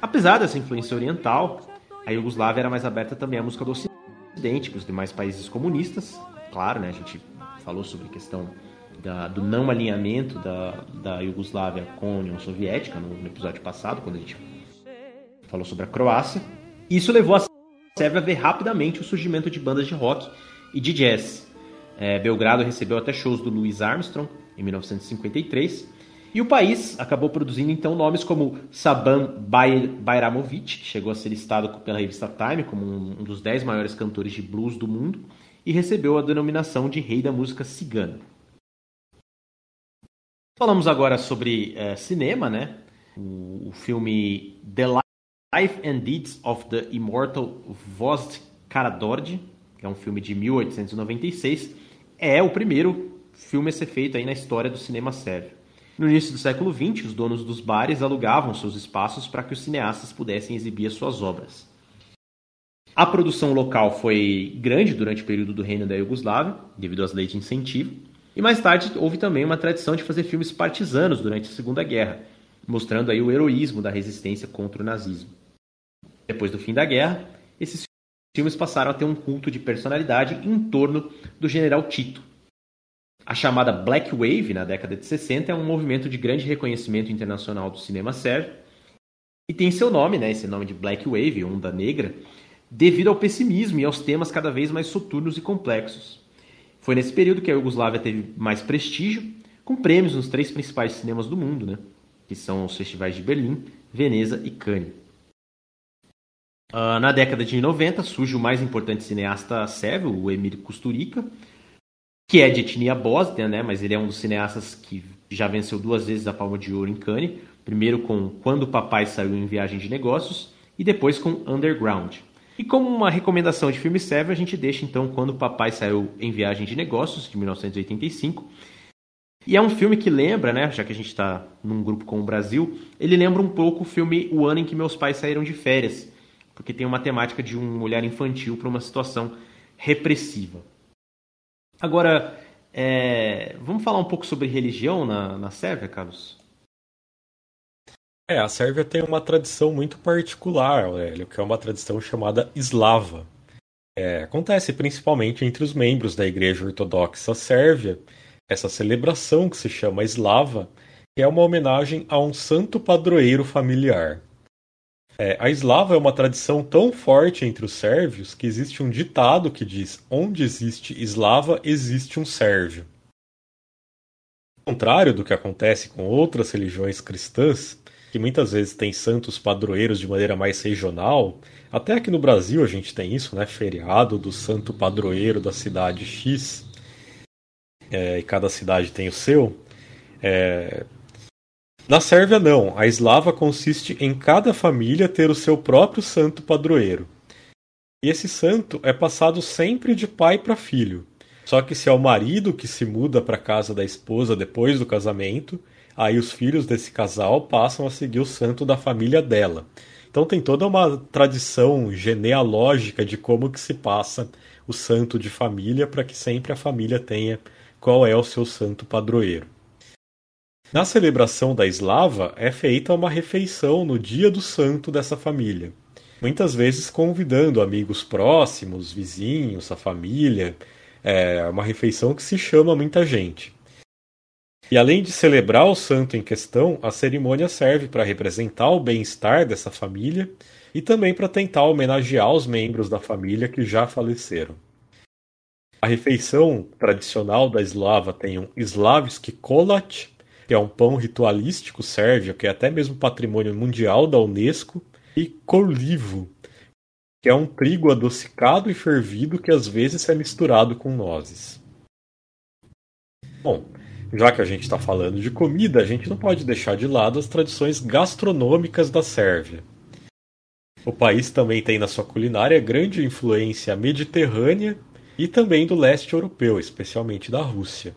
[SPEAKER 3] Apesar dessa influência oriental, a Iugoslávia era mais aberta também à música do Ocidente, que os demais países comunistas. Claro, né, a gente falou sobre a questão da, do não alinhamento da, da Iugoslávia com a União Soviética no, no, episódio passado, quando a gente falou sobre a Croácia. Isso levou a Sérvia a ver rapidamente o surgimento de bandas de rock e de jazz. É, Belgrado recebeu até shows do Louis Armstrong em 1953 e o país acabou produzindo então nomes como Saban Bayramovic, que chegou a ser listado pela revista Time como um dos dez maiores cantores de blues do mundo e recebeu a denominação de Rei da Música Cigana. Falamos agora sobre é, cinema, né? O, o, filme The Life and Deeds of the Immortal Vost Karađorđe, que é um filme de 1896, é o primeiro filme a ser feito aí na história do cinema sérvio. No início do século XX, os donos dos bares alugavam seus espaços para que os cineastas pudessem exibir as suas obras. A produção local foi grande durante o período do reino da Iugoslávia, devido às leis de incentivo, e mais tarde houve também uma tradição de fazer filmes partisanos durante a Segunda Guerra, mostrando aí o heroísmo da resistência contra o nazismo. Depois do fim da guerra, esses filmes passaram a ter um culto de personalidade em torno do general Tito, a chamada Black Wave, na década de 60, é um movimento de grande reconhecimento internacional do cinema sérvio E tem seu nome, né, esse nome de Black Wave, onda negra, devido ao pessimismo e aos temas cada vez mais soturnos e complexos. Foi nesse período que a Iugoslávia teve mais prestígio, com prêmios nos três principais cinemas do mundo, né, que são os festivais de Berlim, Veneza e Cannes. Uh, na década de 90 surge o mais importante cineasta sérvio, o Emir Kusturica, que é de etnia bósnia, né, mas ele é um dos cineastas que já venceu duas vezes a Palma de Ouro em Cannes, primeiro com Quando o Papai Saiu em Viagem de Negócios e depois com Underground. E como uma recomendação de filme sérvio, a gente deixa então Quando o Papai Saiu em Viagem de Negócios, de 1985. E é um filme que lembra, né, já que a gente está num grupo com o Brasil, ele lembra um pouco o filme O Ano em que Meus Pais Saíram de Férias, porque tem uma temática de um olhar infantil para uma situação repressiva. Agora, é, vamos falar um pouco sobre religião na, na Sérvia, Carlos?
[SPEAKER 2] É, a Sérvia tem uma tradição muito particular, Aurélio, que é uma tradição chamada eslava. É, acontece principalmente entre os membros da Igreja Ortodoxa Sérvia, essa celebração que se chama eslava, que é uma homenagem a um santo padroeiro familiar. É, a eslava é uma tradição tão forte entre os sérvios que existe um ditado que diz: onde existe eslava, existe um sérvio. Ao contrário do que acontece com outras religiões cristãs, que muitas vezes têm santos padroeiros de maneira mais regional, até aqui no Brasil a gente tem isso, né? Feriado do santo padroeiro da cidade X, é, e cada cidade tem o seu. É, na Sérvia, não. A eslava consiste em cada família ter o seu próprio santo padroeiro. E esse santo é passado sempre de pai para filho. Só que se é o marido que se muda para a casa da esposa depois do casamento, aí os filhos desse casal passam a seguir o santo da família dela. Então tem toda uma tradição genealógica de como que se passa o santo de família para que sempre a família tenha qual é o seu santo padroeiro. Na celebração da eslava é feita uma refeição no dia do santo dessa família, muitas vezes convidando amigos próximos, vizinhos, a família. É uma refeição que se chama muita gente. E além de celebrar o santo em questão, a cerimônia serve para representar o bem-estar dessa família e também para tentar homenagear os membros da família que já faleceram. A refeição tradicional da eslava tem um Slavski kolat, que é um pão ritualístico sérvio, que é até mesmo patrimônio mundial da Unesco, e colivo, que é um trigo adocicado e fervido que às vezes é misturado com nozes. Bom, já que a gente está falando de comida, a gente não pode deixar de lado as tradições gastronômicas da Sérvia. O país também tem na sua culinária grande influência mediterrânea e também do leste europeu, especialmente da Rússia.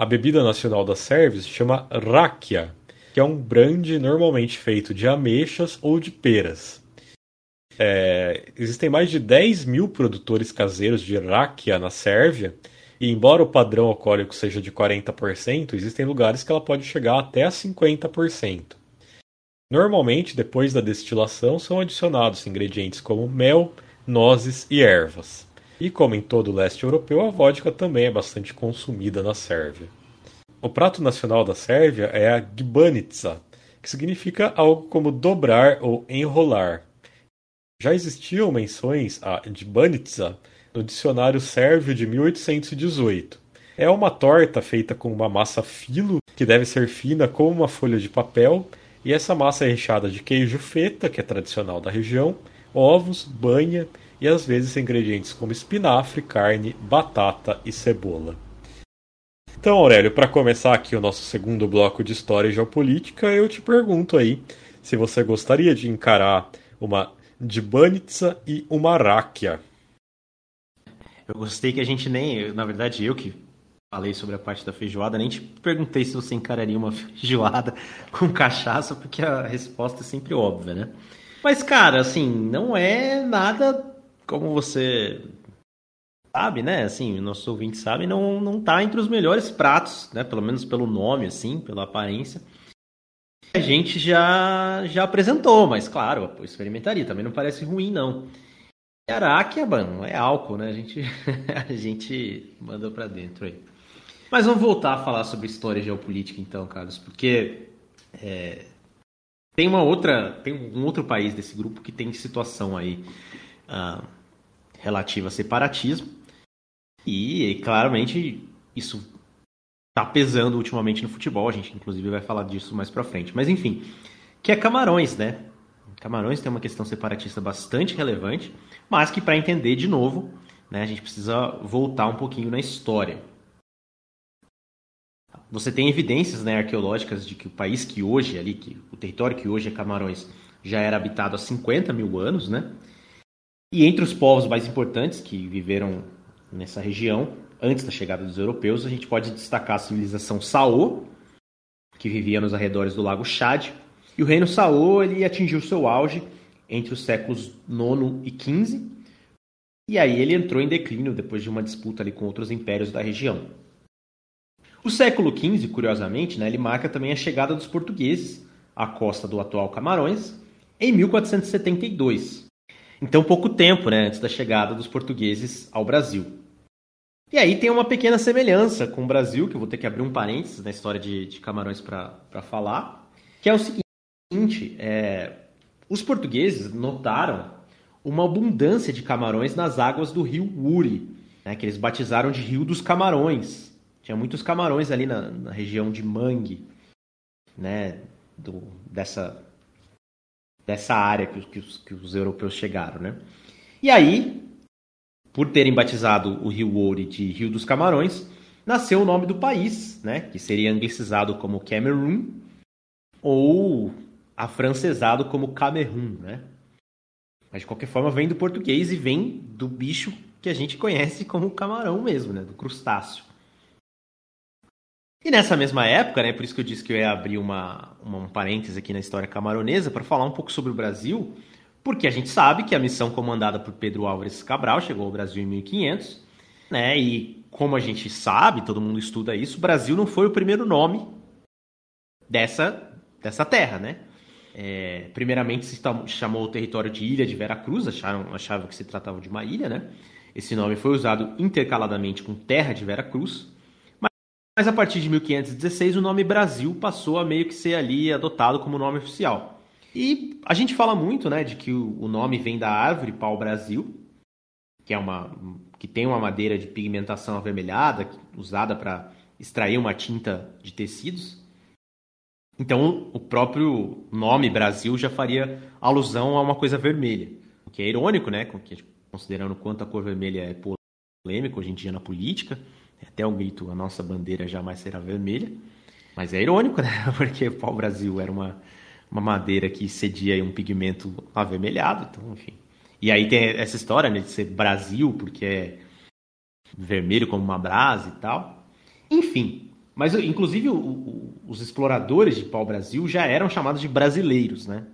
[SPEAKER 2] A bebida nacional da Sérvia se chama rakia, que é um brande normalmente feito de ameixas ou de peras. É, existem mais de 10 mil produtores caseiros de rakia na Sérvia, e embora o padrão alcoólico seja de 40%, existem lugares que ela pode chegar até a 50%. Normalmente, depois da destilação, são adicionados ingredientes como mel, nozes e ervas. E como em todo o leste europeu, a vodka também é bastante consumida na Sérvia. O prato nacional da Sérvia é a gbanica, que significa algo como dobrar ou enrolar. Já existiam menções a gbanica no dicionário sérvio de 1818. É uma torta feita com uma massa filo, que deve ser fina como uma folha de papel, e essa massa é recheada de queijo feta, que é tradicional da região, ovos, banha e às vezes ingredientes como espinafre, carne, batata e cebola. Então, Aurélio, para começar aqui o nosso segundo bloco de história e geopolítica, eu te pergunto aí se você gostaria de encarar uma Dbanitsa e uma Ráquia.
[SPEAKER 3] Eu gostei que a gente nem, na verdade eu que falei sobre a parte da feijoada, nem te perguntei se você encararia uma (laughs) feijoada com cachaça, porque a resposta é sempre óbvia, né? Mas, cara, assim, não é nada como você sabe, né? Assim, nossos ouvintes sabem, não, não tá entre os melhores pratos, né? Pelo menos pelo nome, assim, pela aparência. A gente já, já apresentou, mas claro, experimentaria. Também não parece ruim, não. E Aráquia, mano, é álcool, né? A gente, (laughs) a gente mandou pra dentro aí. Mas vamos voltar a falar sobre história geopolítica, então, Carlos, porque é, Tem uma outra, tem um outro país desse grupo que tem situação aí uh, relativa a separatismo e claramente isso está pesando ultimamente no futebol. A gente inclusive vai falar disso mais para frente. Mas enfim, que é Camarões, né? Camarões tem uma questão separatista bastante relevante, mas que para entender de novo, né, a gente precisa voltar um pouquinho na história. Você tem evidências né, arqueológicas de que o país que hoje ali, que o território que hoje é Camarões, já era habitado há 50 mil anos, né? E entre os povos mais importantes que viveram nessa região, antes da chegada dos europeus, a gente pode destacar a civilização Saô, que vivia nos arredores do lago Chad, e o reino Saô ele atingiu seu auge entre os séculos IX e XV, e aí ele entrou em declínio depois de uma disputa ali com outros impérios da região. O século XV, curiosamente, né, ele marca também a chegada dos portugueses à costa do atual Camarões em 1472. Então, pouco tempo né, antes da chegada dos portugueses ao Brasil. E aí tem uma pequena semelhança com o Brasil, que eu vou ter que abrir um parênteses na história de, de Camarões para falar, que é o seguinte: é, os portugueses notaram uma abundância de camarões nas águas do rio Uri, né, que eles batizaram de Rio dos Camarões. Tinha muitos camarões ali na, na região de Mangue, né, do, dessa, dessa área que, que, os, que os europeus chegaram, né. E aí, por terem batizado o rio Oure de Rio dos Camarões, nasceu o nome do país, né, que seria anglicizado como Cameroon ou afrancesado como Camerun, né? Mas de qualquer forma vem do português e vem do bicho que a gente conhece como camarão mesmo, né, do crustáceo. E nessa mesma época, né, por isso que eu disse que eu ia abrir uma, uma um parêntese aqui na história camaronesa para falar um pouco sobre o Brasil, porque a gente sabe que a missão comandada por Pedro Álvares Cabral chegou ao Brasil em 1500, né, e como a gente sabe, todo mundo estuda isso, o Brasil não foi o primeiro nome dessa, dessa terra, né? É, primeiramente se chamou o território de Ilha de Veracruz, acharam, achavam que se tratava de uma ilha, né? Esse nome foi usado intercaladamente com Terra de Veracruz, mas a partir de 1516 o nome Brasil passou a meio que ser ali adotado como nome oficial. E a gente fala muito, né, de que o nome vem da árvore pau-brasil, que é uma que tem uma madeira de pigmentação avermelhada usada para extrair uma tinta de tecidos. Então, o próprio nome Brasil já faria alusão a uma coisa vermelha, o que é irônico, né, considerando quanto a cor vermelha é polêmica hoje em dia na política. Até o grito, a nossa bandeira jamais será vermelha. Mas é irônico, né? (laughs) Porque o pau-brasil era uma, uma madeira que cedia um pigmento avermelhado, então, enfim. E aí tem essa história né, de ser Brasil, porque é vermelho como uma brasa e tal. Enfim, mas inclusive o, o, os exploradores de pau-brasil já eram chamados de brasileiros, né?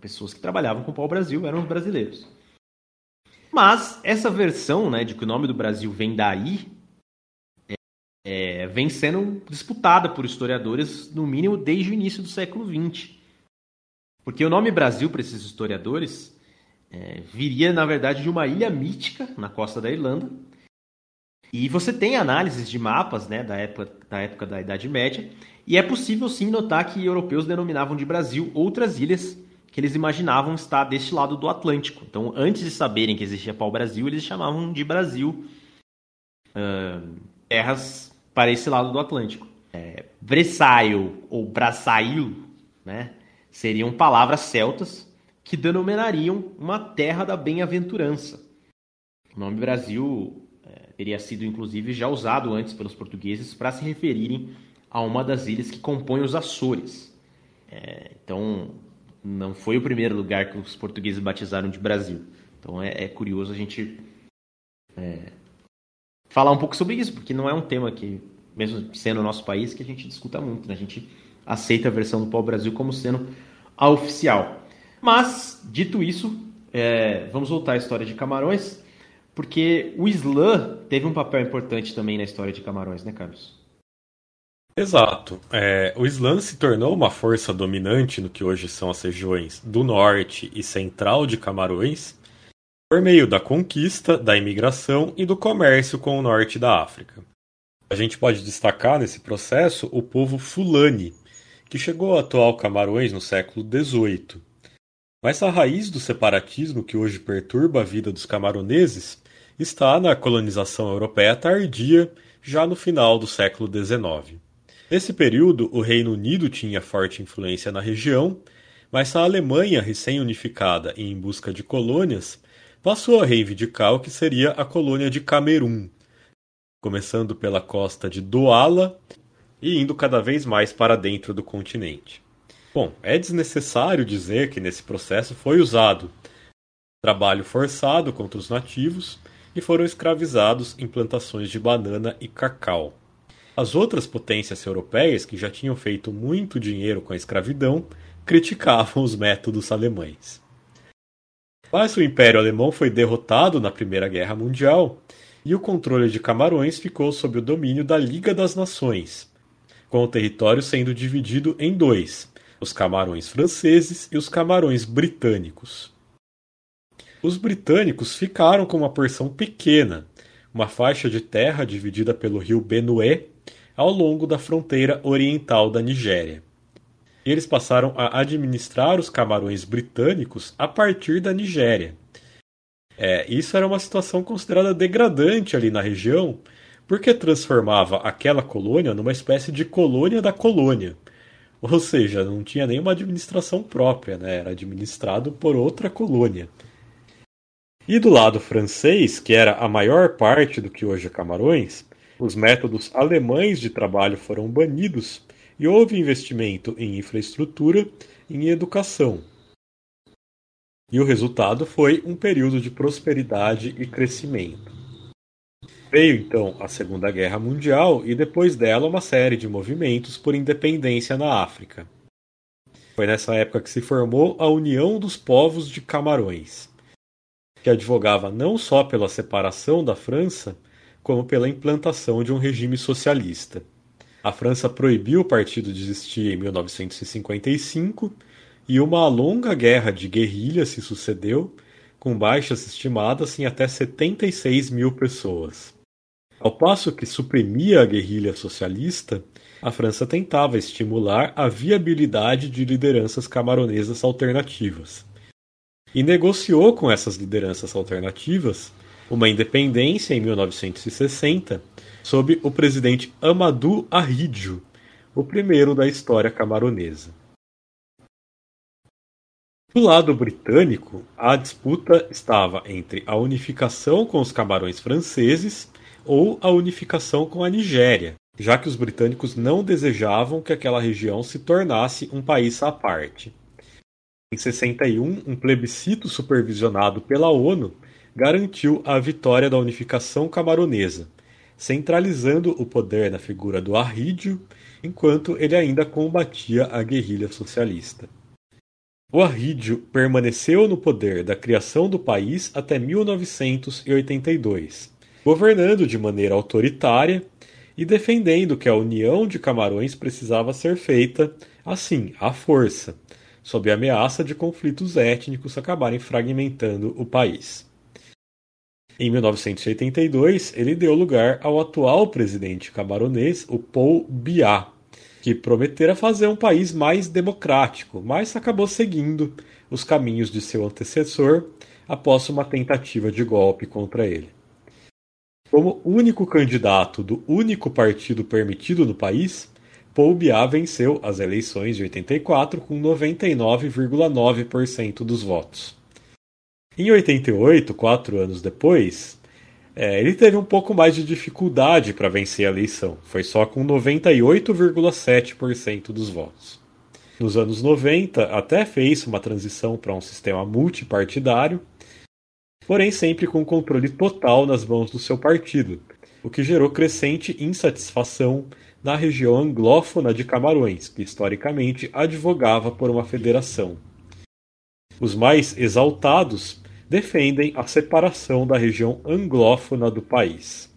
[SPEAKER 3] Pessoas que trabalhavam com pau-brasil eram os brasileiros. Mas essa versão, né, de que o nome do Brasil vem daí, é, vem sendo disputada por historiadores, no mínimo desde o início do século XX. Porque o nome Brasil, para esses historiadores, é, viria, na verdade, de uma ilha mítica na costa da Irlanda. E você tem análises de mapas né, da, época, da época da Idade Média, e é possível sim notar que europeus denominavam de Brasil outras ilhas que eles imaginavam estar deste lado do Atlântico. Então, antes de saberem que existia pau-brasil, eles chamavam de Brasil uh, terras para esse lado do Atlântico. É, ou Brasail, né, seriam palavras celtas que denominariam uma terra da bem-aventurança. O nome Brasil é, teria sido, inclusive, já usado antes pelos portugueses para se referirem a uma das ilhas que compõem os Açores. É, então, não foi o primeiro lugar que os portugueses batizaram de Brasil. Então, é, é curioso a gente é, falar um pouco sobre isso, porque não é um tema que, mesmo sendo nosso país, que a gente discuta muito. Né? A gente aceita a versão do Pau Brasil como sendo a oficial. Mas, dito isso, é, vamos voltar à história de Camarões, porque o Islã teve um papel importante também na história de Camarões, né, Carlos?
[SPEAKER 2] Exato. É, o Islã se tornou uma força dominante no que hoje são as regiões do norte e central de Camarões, por meio da conquista, da imigração e do comércio com o norte da África. A gente pode destacar nesse processo o povo Fulani, que chegou a atual Camarões no século XVIII. Mas a raiz do separatismo que hoje perturba a vida dos camaroneses está na colonização europeia tardia, já no final do século XIX. Nesse período, o Reino Unido tinha forte influência na região, mas a Alemanha, recém-unificada e em busca de colônias, passou a reivindicar o que seria a colônia de Camerun, começando pela costa de Douala e indo cada vez mais para dentro do continente. Bom, é desnecessário dizer que nesse processo foi usado trabalho forçado contra os nativos e foram escravizados em plantações de banana e cacau. As outras potências europeias, que já tinham feito muito dinheiro com a escravidão, criticavam os métodos alemães. Mas o Império Alemão foi derrotado na Primeira Guerra Mundial e o controle de Camarões ficou sob o domínio da Liga das Nações, com o território sendo dividido em dois: os Camarões franceses e os Camarões britânicos. Os britânicos ficaram com uma porção pequena, uma faixa de terra dividida pelo rio Benue ao longo da fronteira oriental da Nigéria. Eles passaram a administrar os camarões britânicos a partir da Nigéria. É, isso era uma situação considerada degradante ali na região, porque transformava aquela colônia numa espécie de colônia da colônia. Ou seja, não tinha nenhuma administração própria, né? era administrado por outra colônia. E do lado francês, que era a maior parte do que hoje é Camarões, os métodos alemães de trabalho foram banidos e houve investimento em infraestrutura e em educação. E o resultado foi um período de prosperidade e crescimento. Veio então a Segunda Guerra Mundial e depois dela uma série de movimentos por independência na África. Foi nessa época que se formou a União dos Povos de Camarões que advogava não só pela separação da França, como pela implantação de um regime socialista. A França proibiu o partido de existir em 1955 e uma longa guerra de guerrilha se sucedeu, com baixas estimadas em até 76 mil pessoas. Ao passo que suprimia a guerrilha socialista, a França tentava estimular a viabilidade de lideranças camaronesas alternativas e negociou com essas lideranças alternativas uma independência em 1960 sob o presidente Amadou Ahidjo, o primeiro da história camaronesa. Do lado britânico, a disputa estava entre a unificação com os camarões franceses ou a unificação com a Nigéria, já que os britânicos não desejavam que aquela região se tornasse um país à parte. Em 61, um plebiscito supervisionado pela ONU garantiu a vitória da unificação camaronesa, centralizando o poder na figura do Arrídio, enquanto ele ainda combatia a guerrilha socialista. O Arrídio permaneceu no poder da criação do país até 1982, governando de maneira autoritária e defendendo que a união de Camarões precisava ser feita, assim, à força, sob a ameaça de conflitos étnicos acabarem fragmentando o país. Em 1982, ele deu lugar ao atual presidente camaronês, o Paul Biá, que prometera fazer um país mais democrático, mas acabou seguindo os caminhos de seu antecessor após uma tentativa de golpe contra ele. Como único candidato do único partido permitido no país, Paul Biá venceu as eleições de 84 com 99,9% dos votos. Em 88, quatro anos depois, é, ele teve um pouco mais de dificuldade para vencer a eleição, foi só com 98,7% dos votos. Nos anos 90, até fez uma transição para um sistema multipartidário, porém sempre com controle total nas mãos do seu partido, o que gerou crescente insatisfação na região anglófona de Camarões, que historicamente advogava por uma federação. Os mais exaltados defendem a separação da região anglófona do país.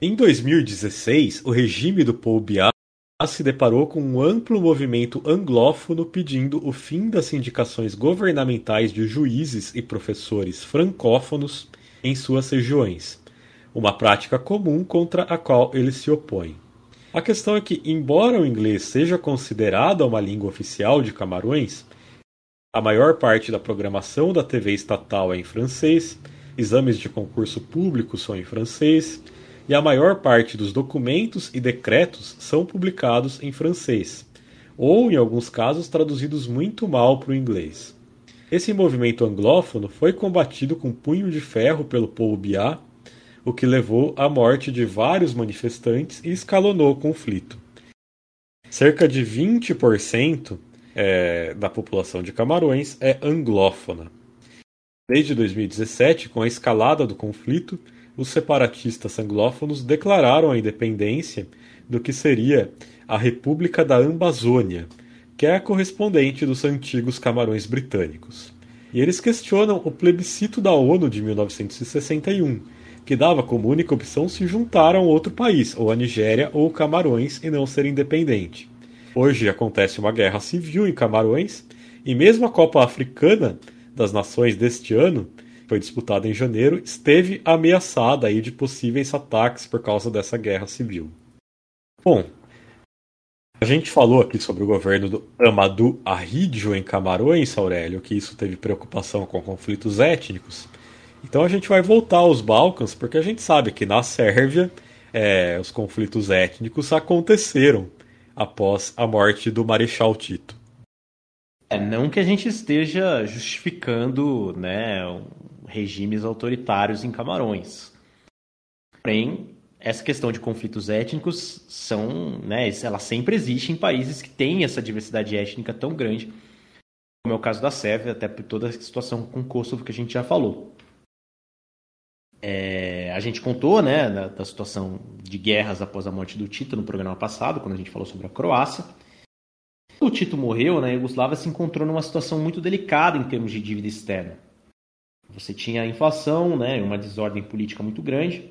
[SPEAKER 2] Em 2016, o regime do Paul se deparou com um amplo movimento anglófono pedindo o fim das indicações governamentais de juízes e professores francófonos em suas regiões, uma prática comum contra a qual ele se opõe. A questão é que, embora o inglês seja considerado uma língua oficial de Camarões, a maior parte da programação da TV estatal é em francês, exames de concurso público são em francês, e a maior parte dos documentos e decretos são publicados em francês, ou, em alguns casos, traduzidos muito mal para o inglês. Esse movimento anglófono foi combatido com punho de ferro pelo povo Biá o que levou à morte de vários manifestantes e escalonou o conflito. Cerca de 20% é, da população de Camarões é anglófona. Desde 2017, com a escalada do conflito, os separatistas anglófonos declararam a independência do que seria a República da Ambazônia, que é a correspondente dos antigos Camarões britânicos. E eles questionam o plebiscito da ONU de 1961, que dava como única opção se juntar a um outro país, ou a Nigéria ou Camarões, e não ser independente. Hoje acontece uma guerra civil em Camarões, e mesmo a Copa Africana das Nações deste ano, que foi disputada em janeiro, esteve ameaçada aí de possíveis ataques por causa dessa guerra civil. Bom, a gente falou aqui sobre o governo do Amadou Ahidjo em Camarões, Aurélio, que isso teve preocupação com conflitos étnicos. Então a gente vai voltar aos Balcãs, porque a gente sabe que na Sérvia é, os conflitos étnicos aconteceram após a morte do Marechal Tito.
[SPEAKER 3] É, não que a gente esteja justificando né, regimes autoritários em Camarões. Porém, essa questão de conflitos étnicos são, né, ela sempre existe em países que têm essa diversidade étnica tão grande, como é o caso da Sérvia, até por toda a situação com Kosovo que a gente já falou. É, a gente contou né, da, da, situação de guerras após a morte do Tito no programa passado, quando a gente falou sobre a Croácia. O Tito morreu, né, a Iugoslávia se encontrou numa situação muito delicada em termos de dívida externa. Você tinha a inflação, né, uma desordem política muito grande,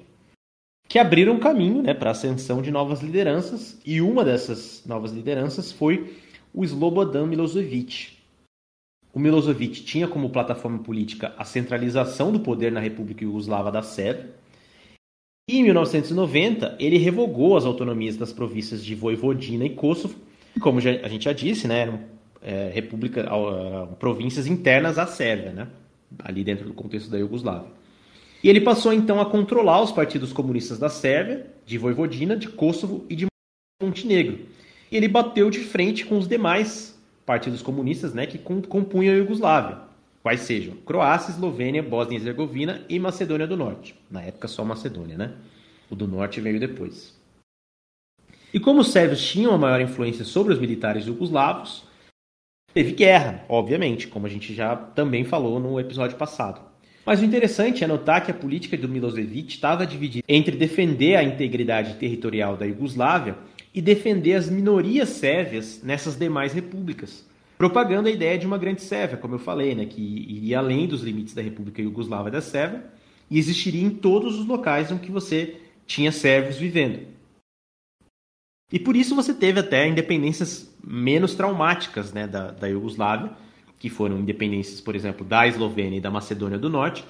[SPEAKER 3] que abriram caminho né, para a ascensão de novas lideranças, e uma dessas novas lideranças foi o Slobodan Milosevic, o Milosevic tinha como plataforma política a centralização do poder na República Iugoslava da Sérvia. E em 1990, ele revogou as autonomias das províncias de Voivodina e Kosovo, como já, a gente já disse, né, eram é, república, províncias internas à Sérvia, né, ali dentro do contexto da Iugoslávia. E ele passou então a controlar os partidos comunistas da Sérvia, de Voivodina, de Kosovo e de Montenegro. E ele bateu de frente com os demais partidos comunistas né, que compunham a Iugoslávia, quais sejam Croácia, Eslovênia, Bósnia e Herzegovina e Macedônia do Norte. Na época só Macedônia, né? O do Norte veio depois. E como os sérvios tinham a maior influência sobre os militares jugoslavos, teve guerra, obviamente, como a gente já também falou no episódio passado. Mas o interessante é notar que a política do Milosevic estava dividida entre defender a integridade territorial da Iugoslávia e defender as minorias sérvias nessas demais repúblicas, propagando a ideia de uma grande Sérvia, como eu falei, né, que iria além dos limites da República Iugoslava da Sérvia e existiria em todos os locais em que você tinha sérvios vivendo. E por isso você teve até independências menos traumáticas né, da, da Iugoslávia, que foram independências, por exemplo, da Eslovênia e da Macedônia do Norte,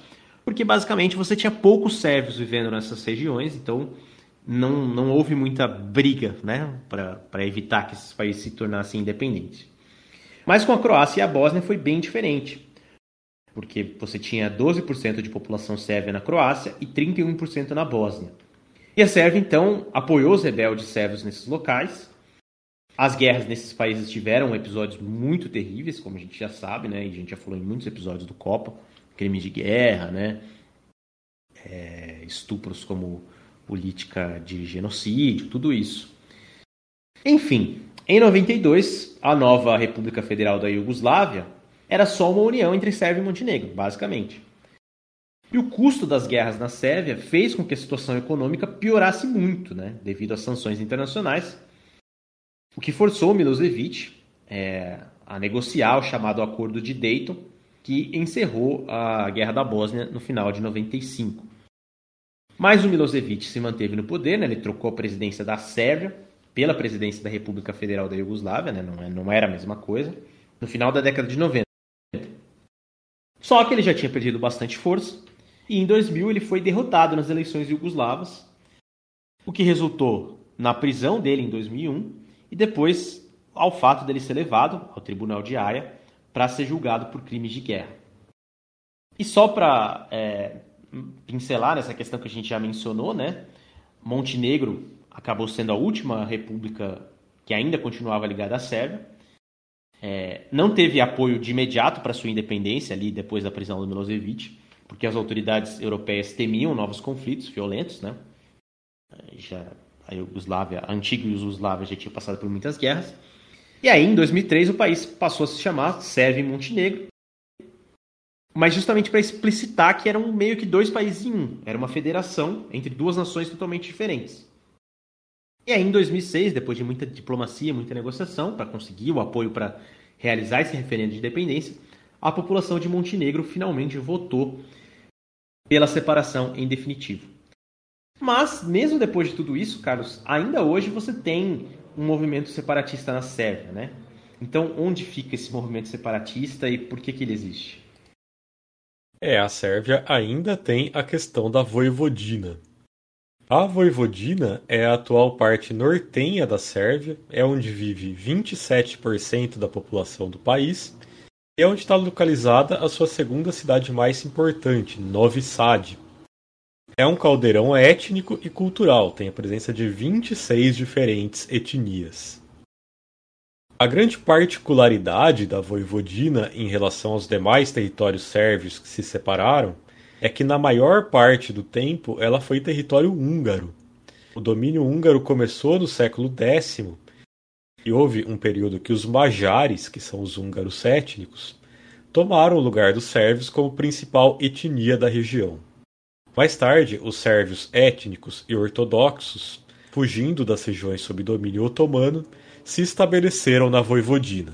[SPEAKER 3] porque basicamente você tinha poucos sérvios vivendo nessas regiões, então não, não houve muita briga né, para evitar que esses países se tornassem independentes. Mas com a Croácia e a Bósnia foi bem diferente, porque você tinha 12% de população sérvia na Croácia e 31% na Bósnia. E a Sérvia, então, apoiou os rebeldes sérvios nesses locais. As guerras nesses países tiveram episódios muito terríveis, como a gente já sabe, né? E a gente já falou em muitos episódios do Copa. Crimes de guerra, né? É, estupros como política de genocídio, tudo isso. Enfim, em 92, a nova República Federal da Iugoslávia era só uma união entre Sérvia e Montenegro, basicamente. E o custo das guerras na Sérvia fez com que a situação econômica piorasse muito, né, devido às sanções internacionais, o que forçou Milosevic é, a negociar o chamado Acordo de Dayton, que encerrou a Guerra da Bósnia no final de 95. Mas o Milosevic se manteve no poder, né? ele trocou a presidência da Sérvia pela presidência da República Federal da Iugoslávia, né? não, é, não era a mesma coisa, no final da década de 90. Só que ele já tinha perdido bastante força, e em 2000 ele foi derrotado nas eleições iugoslavas, o que resultou na prisão dele em 2001 e depois ao fato dele ser levado ao tribunal de Haia para ser julgado por crimes de guerra. E só para é, pincelar nessa questão que a gente já mencionou, né? Montenegro acabou sendo a última república que ainda continuava ligada à Sérvia. É, não teve apoio de imediato para sua independência ali depois da prisão do Milosevic, porque as autoridades europeias temiam novos conflitos violentos, né? Já a Iugoslávia, a antiga Iugoslávia já tinha passado por muitas guerras. E aí, em 2003, o país passou a se chamar Sérvia e Montenegro, mas justamente para explicitar que eram meio que dois países em um. Era uma federação entre duas nações totalmente diferentes. E aí, em 2006, depois de muita diplomacia, muita negociação, para conseguir o apoio para realizar esse referendo de independência, a população de Montenegro finalmente votou pela separação em definitivo. Mas, mesmo depois de tudo isso, Carlos, ainda hoje você tem um movimento separatista na Sérvia, né? Então, onde fica esse movimento separatista e por que, que ele existe?
[SPEAKER 2] É, a Sérvia ainda tem a questão da Voivodina. A Voivodina é a atual parte nortenha da Sérvia, é onde vive 27% da população do país e é onde está localizada a sua segunda cidade mais importante, Novi Sad. É um caldeirão étnico e cultural, tem a presença de 26 diferentes etnias. A grande particularidade da Voivodina em relação aos demais territórios sérvios que se separaram é que, na maior parte do tempo, ela foi território húngaro. O domínio húngaro começou no século X e houve um período que os majares, que são os húngaros étnicos, tomaram o lugar dos sérvios como principal etnia da região. Mais tarde, os sérvios étnicos e ortodoxos, fugindo das regiões sob domínio otomano, se estabeleceram na Voivodina.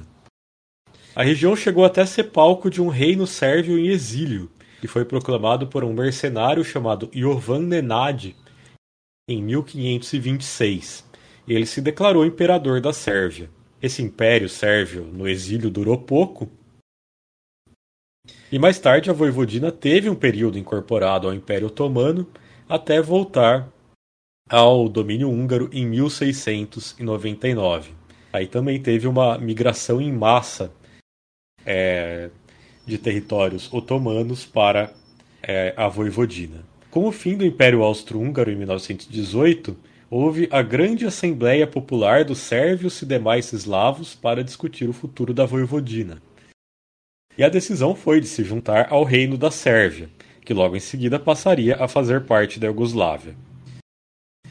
[SPEAKER 2] A região chegou até ser palco de um reino sérvio em exílio, que foi proclamado por um mercenário chamado Jovan Nenad em 1526. Ele se declarou imperador da Sérvia. Esse império sérvio no exílio durou pouco. E mais tarde a Voivodina teve um período incorporado ao Império Otomano até voltar ao domínio húngaro em 1699. Aí também teve uma migração em massa é, de territórios otomanos para é, a Voivodina. Com o fim do Império Austro-Húngaro em 1918, houve a Grande Assembleia Popular dos Sérvios e demais eslavos para discutir o futuro da Voivodina. E a decisão foi de se juntar ao Reino da Sérvia, que logo em seguida passaria a fazer parte da Iugoslávia.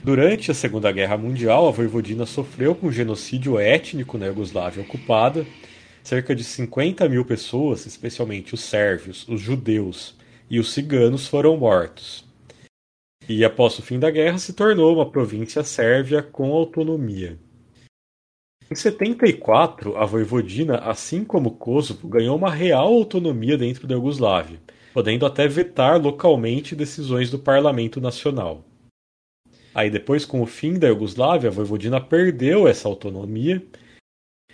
[SPEAKER 2] Durante a Segunda Guerra Mundial, a Voivodina sofreu com genocídio étnico na Iugoslávia ocupada. Cerca de 50 mil pessoas, especialmente os sérvios, os judeus e os ciganos, foram mortos. E após o fim da guerra, se tornou uma província sérvia com autonomia. Em 74, a Voivodina, assim como Kosovo, ganhou uma real autonomia dentro da Iugoslávia, podendo até vetar localmente decisões do Parlamento Nacional. Aí depois, com o fim da Iugoslávia, a Vojvodina perdeu essa autonomia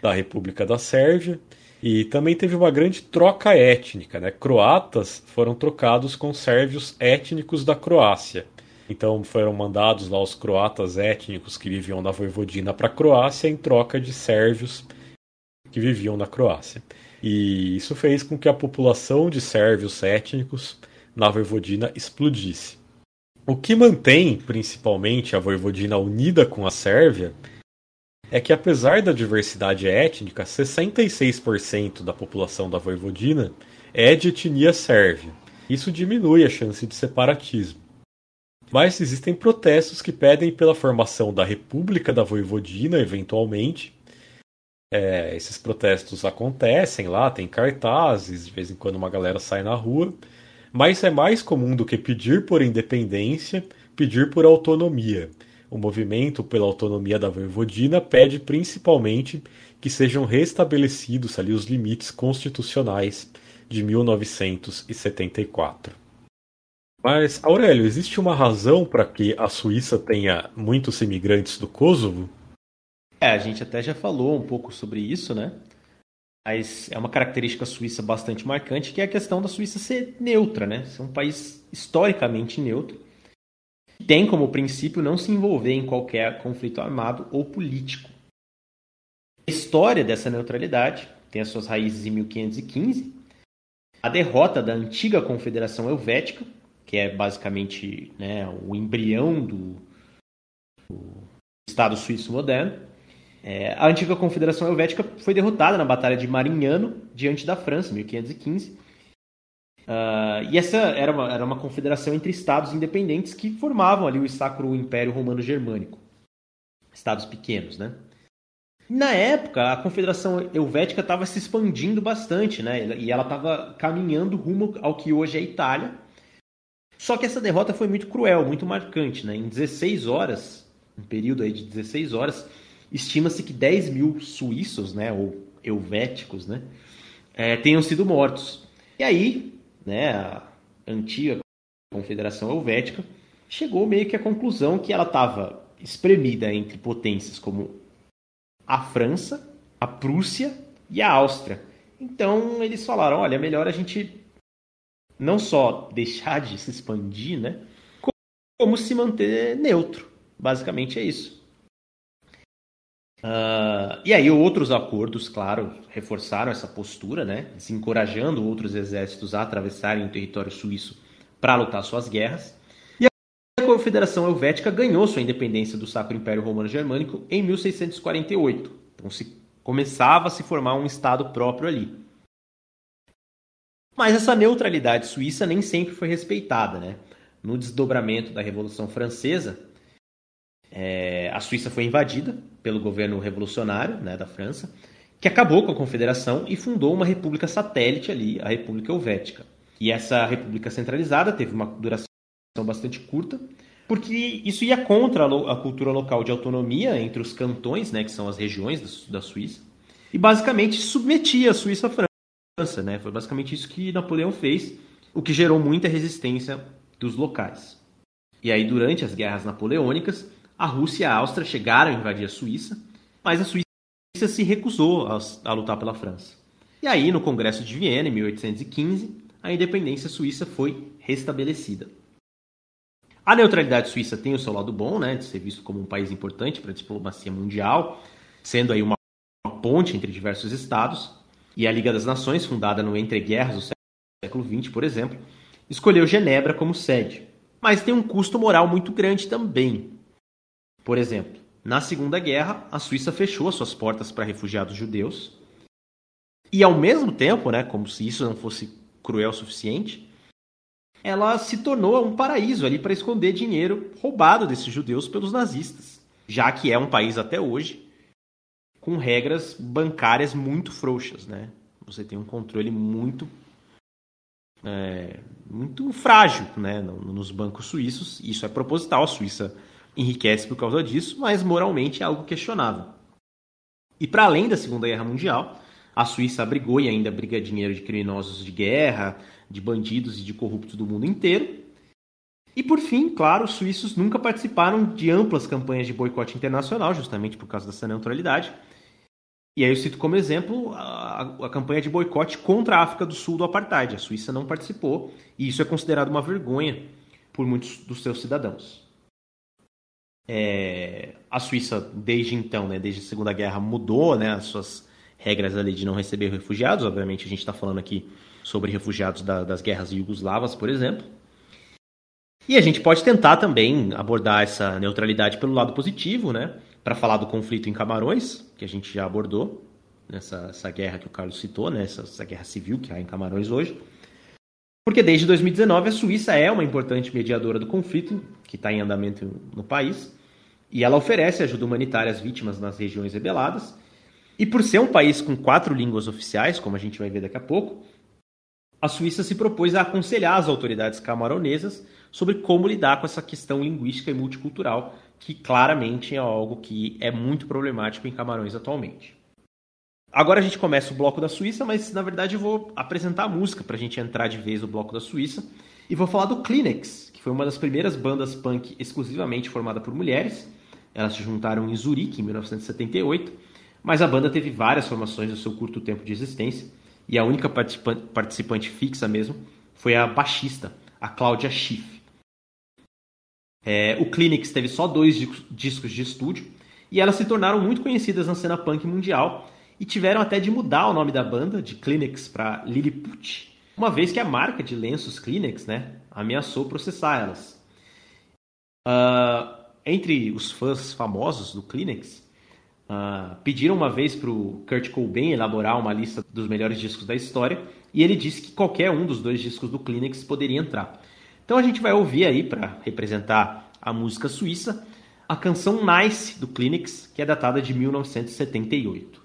[SPEAKER 2] da República da Sérvia e também teve uma grande troca étnica. Né? Croatas foram trocados com sérvios étnicos da Croácia. Então foram mandados lá os croatas étnicos que viviam na Vojvodina para a Croácia em troca de sérvios que viviam na Croácia. E isso fez com que a população de sérvios étnicos na Vojvodina explodisse. O que mantém, principalmente, a Voivodina unida com a Sérvia é que, apesar da diversidade étnica, 66% da população da Voivodina é de etnia sérvia. Isso diminui a chance de separatismo. Mas existem protestos que pedem pela formação da República da Voivodina, eventualmente. É, esses protestos acontecem lá, tem cartazes, de vez em quando uma galera sai na rua mas é mais comum do que pedir por independência, pedir por autonomia. O movimento pela autonomia da Voivodina pede principalmente que sejam restabelecidos ali os limites constitucionais de 1974. Mas, Aurélio, existe uma razão para que a Suíça tenha muitos imigrantes do Kosovo?
[SPEAKER 3] É, a gente até já falou um pouco sobre isso, né? Mas é uma característica suíça bastante marcante, que é a questão da Suíça ser neutra, né? Ser um país historicamente neutro. tem como princípio não se envolver em qualquer conflito armado ou político. A história dessa neutralidade tem as suas raízes em 1515, a derrota da antiga Confederação Helvética, que é basicamente né, o embrião do, do Estado Suíço moderno. É, a antiga Confederação Helvética foi derrotada na Batalha de Marignano, diante da França, em 1515. Uh, e essa era uma, era uma confederação entre estados independentes que formavam ali o Sacro Império Romano Germânico. Estados pequenos, né? Na época, a Confederação Helvética estava se expandindo bastante, né? E ela estava caminhando rumo ao que hoje é a Itália. Só que essa derrota foi muito cruel, muito marcante, né? Em 16 horas, um período aí de 16 horas, estima-se que 10 mil suíços, né? Ou helvéticos, né? É, tenham sido mortos. E aí, né, a antiga Confederação Helvética, chegou meio que à conclusão que ela estava espremida entre potências como a França, a Prússia e a Áustria. Então eles falaram: olha, melhor a gente não só deixar de se expandir, né, como se manter neutro. Basicamente é isso. Uh, e aí outros acordos, claro, reforçaram essa postura, né, encorajando outros exércitos a atravessarem o território suíço para lutar suas guerras. E a Confederação Helvética ganhou sua independência do Sacro Império Romano Germânico em 1648. Então se começava a se formar um estado próprio ali. Mas essa neutralidade suíça nem sempre foi respeitada, né? No desdobramento da Revolução Francesa, é, a Suíça foi invadida pelo governo revolucionário né, da França, que acabou com a Confederação e fundou uma república satélite ali, a República Helvética. E essa república centralizada teve uma duração bastante curta, porque isso ia contra a, cultura local de autonomia entre os cantões, né, que são as regiões da, Suíça, e basicamente submetia a Suíça à França. Né? Foi basicamente isso que Napoleão fez, o que gerou muita resistência dos locais. E aí, durante as guerras napoleônicas, a Rússia e a Áustria chegaram a invadir a Suíça, mas a Suíça se recusou a, a lutar pela França. E aí, no Congresso de Viena, em 1815, a independência suíça foi restabelecida. A neutralidade suíça tem o seu lado bom, né, de ser visto como um país importante para a diplomacia mundial, sendo aí uma, ponte entre diversos estados, e a Liga das Nações, fundada no entreguerras do século XX, por exemplo, escolheu Genebra como sede. Mas tem um custo moral muito grande também, por exemplo, na Segunda Guerra, a Suíça fechou suas portas para refugiados judeus. E ao mesmo tempo, né, como se isso não fosse cruel o suficiente, ela se tornou um paraíso ali para esconder dinheiro roubado desses judeus pelos nazistas, já que é um país até hoje com regras bancárias muito frouxas, né? Você tem um controle muito é, muito frágil, né, nos bancos suíços. Isso é proposital. A Suíça enriquece por causa disso, mas moralmente é algo questionável. E para além da Segunda Guerra Mundial, a Suíça abrigou e ainda abriga dinheiro de criminosos de guerra, de bandidos e de corruptos do mundo inteiro. E por fim, claro, os suíços nunca participaram de amplas campanhas de boicote internacional, justamente por causa dessa neutralidade. E aí eu cito como exemplo a, a, campanha de boicote contra a África do Sul do apartheid. A Suíça não participou e isso é considerado uma vergonha por muitos dos seus cidadãos. É, a Suíça, desde então, né, desde a Segunda Guerra, mudou né, as suas regras ali de não receber refugiados. Obviamente, a gente está falando aqui sobre refugiados da, das guerras iugoslavas, por exemplo. E a gente pode tentar também abordar essa neutralidade pelo lado positivo, né? Para falar do conflito em Camarões, que a gente já abordou, nessa guerra que o Carlos citou, né? Essa, essa guerra civil que há em Camarões hoje. Porque desde 2019 a Suíça é uma importante mediadora do conflito que está em andamento no país e ela oferece ajuda humanitária às vítimas nas regiões rebeladas. E por ser um país com quatro línguas oficiais, como a gente vai ver daqui a pouco, a Suíça se propôs a aconselhar as autoridades camaronesas sobre como lidar com essa questão linguística e multicultural, que claramente é algo que é muito problemático em Camarões atualmente. Agora a gente começa o bloco da Suíça, mas na verdade eu vou apresentar a música para a gente entrar de vez no bloco da Suíça. E vou falar do Kleenex, foi uma das primeiras bandas punk exclusivamente formada por mulheres. Elas se juntaram em Zurique em 1978, mas a banda teve várias formações no seu curto tempo de existência. E a única participante fixa mesmo foi a baixista, a Cláudia Schiff.
[SPEAKER 2] É, o Kleenex teve só dois discos de estúdio e elas se tornaram muito conhecidas na cena punk mundial e tiveram até de mudar o nome da banda de Kleenex para Lilliput, uma vez que a marca de lenços Kleenex né, ameaçou processar elas. Uh, entre os fãs famosos do Kleenex, uh, pediram uma vez para o Kurt Cobain elaborar uma lista dos melhores discos da história e ele disse que qualquer um dos dois discos do Kleenex poderia entrar. Então a gente vai ouvir aí, para representar a música suíça, a canção Nice do Kleenex, que é datada de 1978.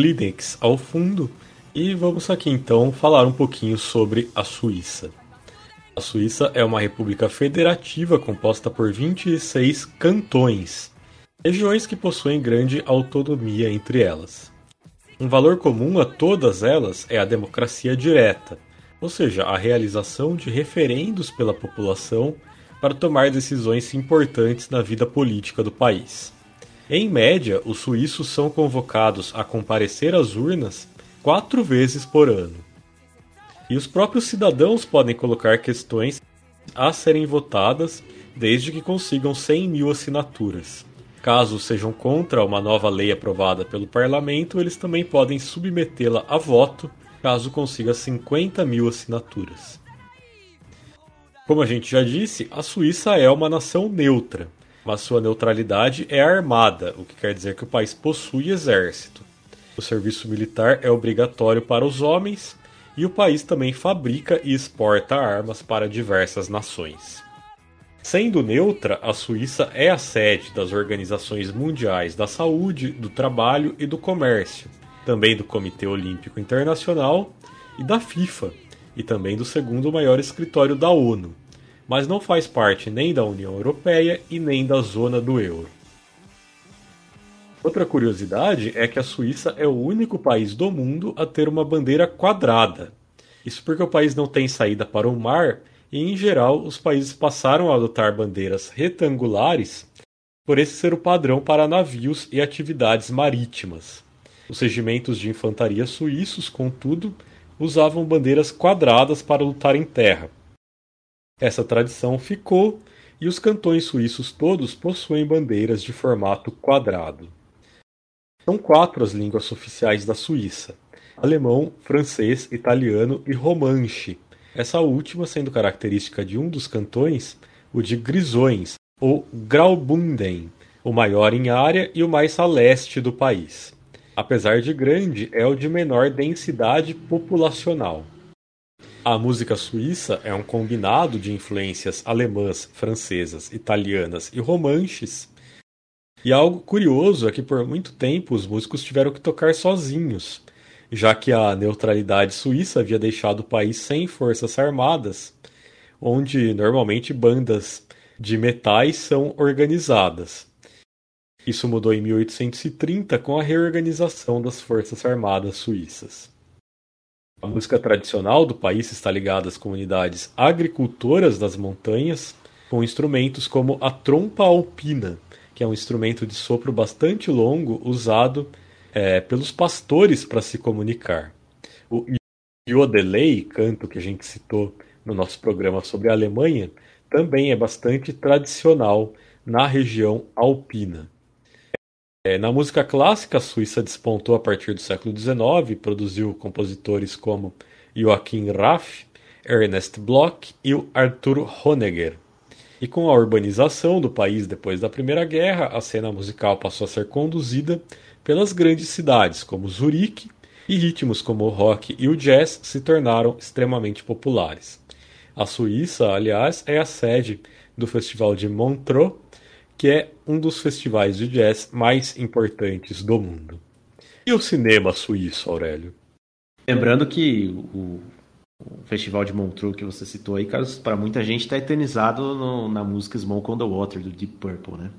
[SPEAKER 2] Kleenex ao fundo e vamos aqui então falar um pouquinho sobre a Suíça. A Suíça é uma república federativa composta por 26 cantões, regiões que possuem grande autonomia entre elas. Um valor comum a todas elas é a democracia direta, ou seja, a realização de referendos pela população para tomar decisões importantes na vida política do país. Em média, os suíços são convocados a comparecer às urnas quatro vezes por ano. E os próprios cidadãos podem colocar questões a serem votadas desde que consigam 100 mil assinaturas. Caso sejam contra uma nova lei aprovada pelo parlamento, eles também podem submetê-la a voto caso consiga 50 mil assinaturas. Como a gente já disse, a Suíça é uma nação neutra, mas sua neutralidade é armada, o que quer dizer que o país possui exército. O serviço militar é obrigatório para os homens e o país também fabrica e exporta armas para diversas nações. Sendo neutra, a Suíça é a sede das organizações mundiais da saúde, do trabalho e do comércio, também do Comitê Olímpico Internacional e da FIFA, e também do segundo maior escritório da ONU, mas não faz parte nem da União Europeia e nem da zona do euro. Outra curiosidade é que a Suíça é o único país do mundo a ter uma bandeira quadrada. Isso porque o país não tem saída para o mar e, em geral, os países passaram a adotar bandeiras retangulares por esse ser o padrão para navios e atividades marítimas. Os regimentos de infantaria suíços, contudo, usavam bandeiras quadradas para lutar em terra, essa tradição ficou e os cantões suíços todos possuem bandeiras de formato quadrado. São quatro as línguas oficiais da Suíça: alemão, francês, italiano e romanche. Essa última sendo característica de um dos cantões, o de Grisões, ou Graubünden, o maior em área e o mais a leste do país. Apesar de grande, é o de menor densidade populacional. A música suíça é um combinado de influências alemãs, francesas, italianas e romanches. E algo curioso é que por muito tempo os músicos tiveram que tocar sozinhos, já que a neutralidade suíça havia deixado o país sem forças armadas, onde normalmente bandas de metais são organizadas. Isso mudou em 1830 com a reorganização das forças armadas suíças. A música tradicional do país está ligada às comunidades agricultoras das montanhas, com instrumentos como a trompa alpina, que é um instrumento de sopro bastante longo usado é, pelos pastores para se comunicar. O Yodelei, canto que a gente citou no nosso programa sobre a Alemanha, também é bastante tradicional na região alpina. É, na música clássica, a Suíça despontou a partir do século XIX, produziu compositores como Joachim Raff, Ernest Bloch e Arthur Honegger. E com a urbanização do país depois da Primeira Guerra, a cena musical passou a ser conduzida pelas grandes cidades como Zurique, e ritmos como o rock e o jazz se tornaram extremamente populares. A Suíça, aliás, é a sede do Festival de Montreux, que é um dos festivais de jazz mais importantes do mundo. E o cinema suíço, Aurélio?
[SPEAKER 3] Lembrando que o, o Festival de Montreux que você citou aí, Carlos, para muita gente está eternizado no, na música Smoke on the Water do Deep Purple, né?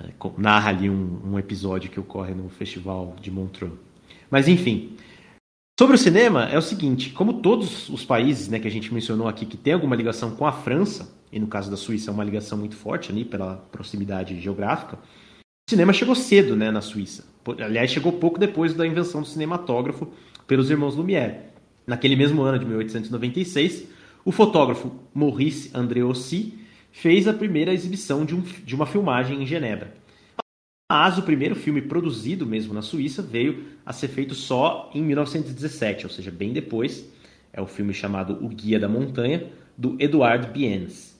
[SPEAKER 3] É, narra ali um, um, episódio que ocorre no Festival de Montreux. Mas enfim, sobre o cinema é o seguinte: como todos os países né, que a gente mencionou aqui que tem alguma ligação com a França, e no caso da Suíça é uma ligação muito forte ali pela proximidade geográfica, o cinema chegou cedo né, na Suíça. Aliás, chegou pouco depois da invenção do cinematógrafo pelos irmãos Lumière. Naquele mesmo ano de 1896, o fotógrafo Maurice Andréossy fez a primeira exibição de, um, de uma filmagem em Genebra. Mas o primeiro filme produzido mesmo na Suíça veio a ser feito só em 1917, ou seja, bem depois. É o filme chamado O Guia da Montanha, do Edouard Biens.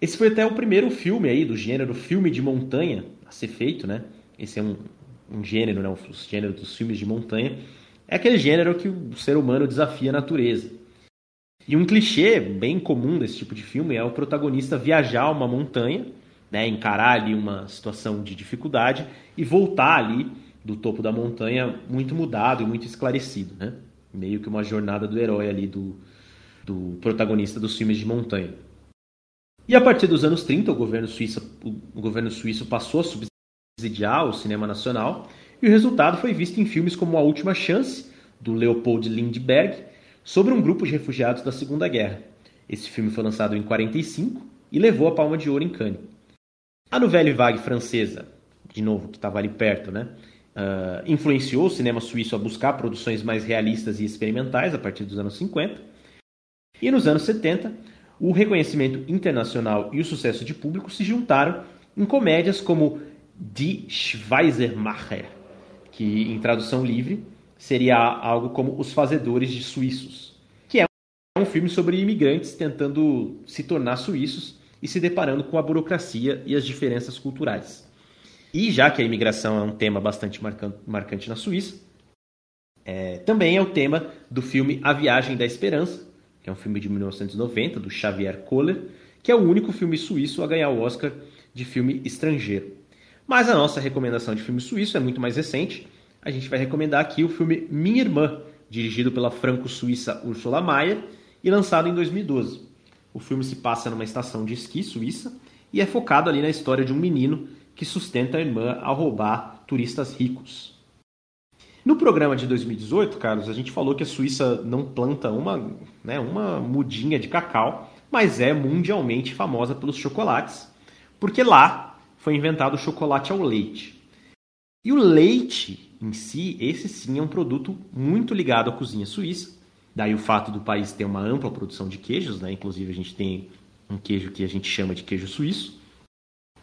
[SPEAKER 3] Esse foi até o primeiro filme aí do gênero filme de montanha a ser feito, né? Esse é um, um gênero, né? O gênero dos filmes de montanha. É aquele gênero que o ser humano desafia a natureza. E um clichê bem comum desse tipo de filme é o protagonista viajar uma montanha, né, encarar ali uma situação de dificuldade e voltar ali do topo da montanha muito mudado e muito esclarecido, né? Meio que uma jornada do herói ali do, do protagonista dos filmes de montanha. E a partir dos anos 30, o governo suíço, o governo suíço passou a subsidiar o cinema nacional e o resultado foi visto em filmes como A Última Chance, do Leopold Lindbergh, sobre um grupo de refugiados da Segunda Guerra. Esse filme foi lançado em 45 e levou a Palma de Ouro em Cannes. A Nouvelle Vague francesa, de novo, que estava ali perto, né, uh, influenciou o cinema suíço a buscar produções mais realistas e experimentais a partir dos anos 50. E nos anos 70, o reconhecimento internacional e o sucesso de público se juntaram em comédias como Die Schweizermacher, que em tradução livre seria algo como Os Fazedores de Suíços, que é um filme sobre imigrantes tentando se tornar suíços e se deparando com a burocracia e as diferenças culturais. E já que a imigração é um tema bastante marcante na Suíça, é, também é o tema do filme A Viagem da Esperança, que é um filme de 1990 do Xavier Kohler, que é o único filme suíço a ganhar o Oscar de filme estrangeiro. Mas a nossa recomendação de filme suíço é muito mais recente a gente vai recomendar aqui o filme Minha Irmã, dirigido pela franco-suíça Ursula Mayer e lançado em 2012. O filme se passa numa estação de esqui suíça e é focado ali na história de um menino que sustenta a irmã ao roubar turistas ricos. No programa de 2018, Carlos, a gente falou que a Suíça não planta uma, né, uma mudinha de cacau, mas é mundialmente famosa pelos chocolates, porque lá foi inventado o chocolate ao leite. E o leite em si, esse sim é um produto muito ligado à cozinha suíça. Daí o fato do país ter uma ampla produção de queijos, né? Inclusive a gente tem um queijo que a gente chama de queijo suíço.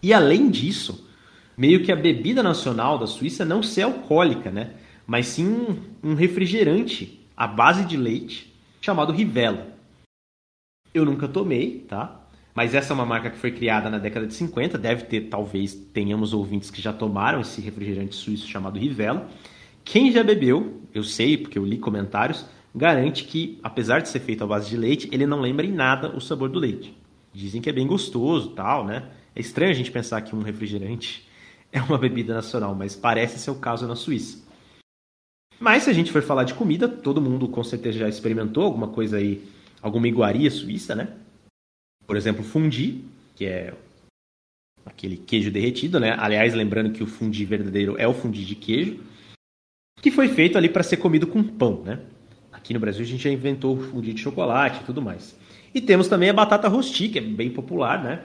[SPEAKER 3] E além disso, meio que a bebida nacional da Suíça não ser alcoólica, né? Mas sim um, refrigerante à base de leite chamado Rivella. Eu nunca tomei, tá? Mas essa é uma marca que foi criada na década de 50, deve ter, talvez, tenhamos ouvintes que já tomaram esse refrigerante suíço chamado Rivella. Quem já bebeu, eu sei, porque eu li comentários, garante que, apesar de ser feito à base de leite, ele não lembra em nada o sabor do leite. Dizem que é bem gostoso, tal, né? É estranho a gente pensar que um refrigerante (laughs) é uma bebida nacional, mas parece ser o caso na Suíça. Mas se a gente for falar de comida, todo mundo com certeza já experimentou alguma coisa aí, alguma iguaria suíça, né? por exemplo, fundi, que é aquele queijo derretido, né? Aliás, lembrando que o fundi verdadeiro é o fundi de queijo, que foi feito ali para ser comido com pão, né? Aqui no Brasil a gente já inventou o fundi de chocolate e tudo mais. E temos também a batata rosti, que é bem popular, né?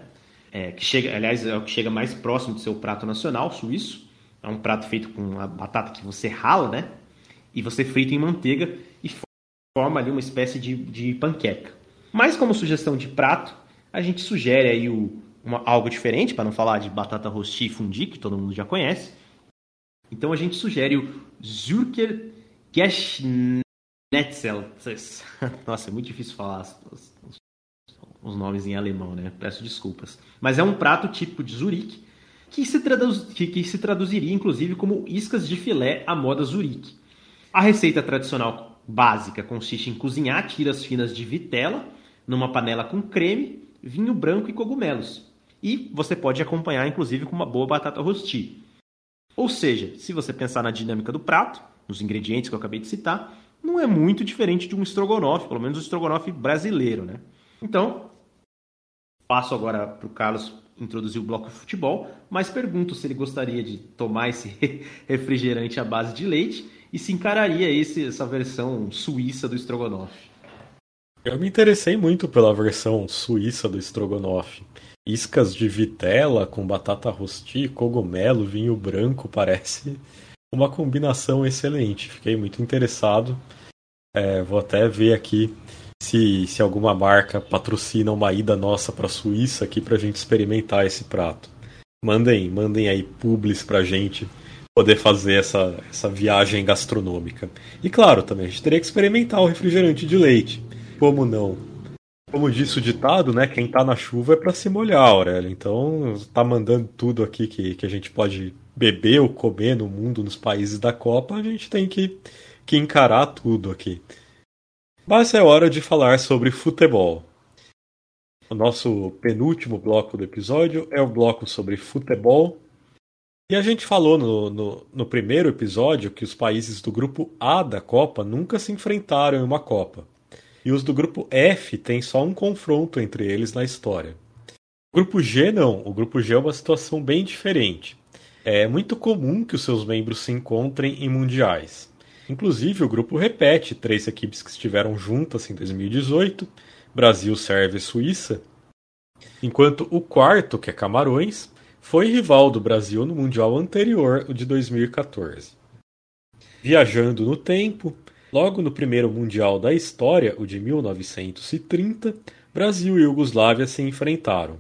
[SPEAKER 3] É, que chega, aliás, é o que chega mais próximo do seu prato nacional suíço. É um prato feito com a batata que você rala, né? E você frita em manteiga e forma ali uma espécie de, de panqueca. Mas como sugestão de prato, a gente sugere aí o, uma, algo diferente, para não falar de batata rosti e fundi, que todo mundo já conhece. Então a gente sugere o Zürcher Geschnetzel. (laughs) Nossa, é muito difícil falar os, os, os, nomes em alemão, né? Peço desculpas. Mas é um prato típico de Zurique, que se, traduz, que, que se traduziria inclusive como iscas de filé à moda Zurique. A receita tradicional básica consiste em cozinhar tiras finas de vitela numa panela com creme, vinho branco e cogumelos. E você pode acompanhar inclusive com uma boa batata rosti. Ou seja, se você pensar na dinâmica do prato, nos ingredientes que eu acabei de citar, não é muito diferente de um estrogonofe, pelo menos o estrogonofe brasileiro, né? Então, passo agora para o Carlos introduzir o bloco de futebol, mas pergunto se ele gostaria de tomar esse (laughs) refrigerante à base de leite e se encararia esse, essa versão suíça do estrogonofe.
[SPEAKER 2] Eu me interessei muito pela versão suíça do estrogonofe. Iscas de vitela com batata rosti, cogumelo, vinho branco, parece uma combinação excelente. Fiquei muito interessado. É, vou até ver aqui se, se alguma marca patrocina uma ida nossa para a Suíça aqui para a gente experimentar esse prato. Mandem, mandem aí publis para a gente poder fazer essa, essa viagem gastronômica. E claro, também a gente teria que experimentar o refrigerante de leite. Como não? Como disse o ditado, né? Quem tá na chuva é para se molhar, Aurélio. Então, tá mandando tudo aqui que, que a gente pode beber ou comer no mundo, nos países da Copa, a gente tem que, que encarar tudo aqui. Mas é hora de falar sobre futebol. O nosso penúltimo bloco do episódio é o bloco sobre futebol. E a gente falou no, no, no, primeiro episódio que os países do grupo A da Copa nunca se enfrentaram em uma Copa. E os do grupo F têm só um confronto entre eles na história. O grupo G não. O grupo G é uma situação bem diferente. É muito comum que os seus membros se encontrem em mundiais. Inclusive, o grupo repete três equipes que estiveram juntas em 2018: Brasil, Sérvia e Suíça. Enquanto o quarto, que é Camarões, foi rival do Brasil no Mundial anterior, o de 2014. Viajando no tempo, logo no primeiro Mundial da história, o de 1930, Brasil e Iugoslávia se enfrentaram.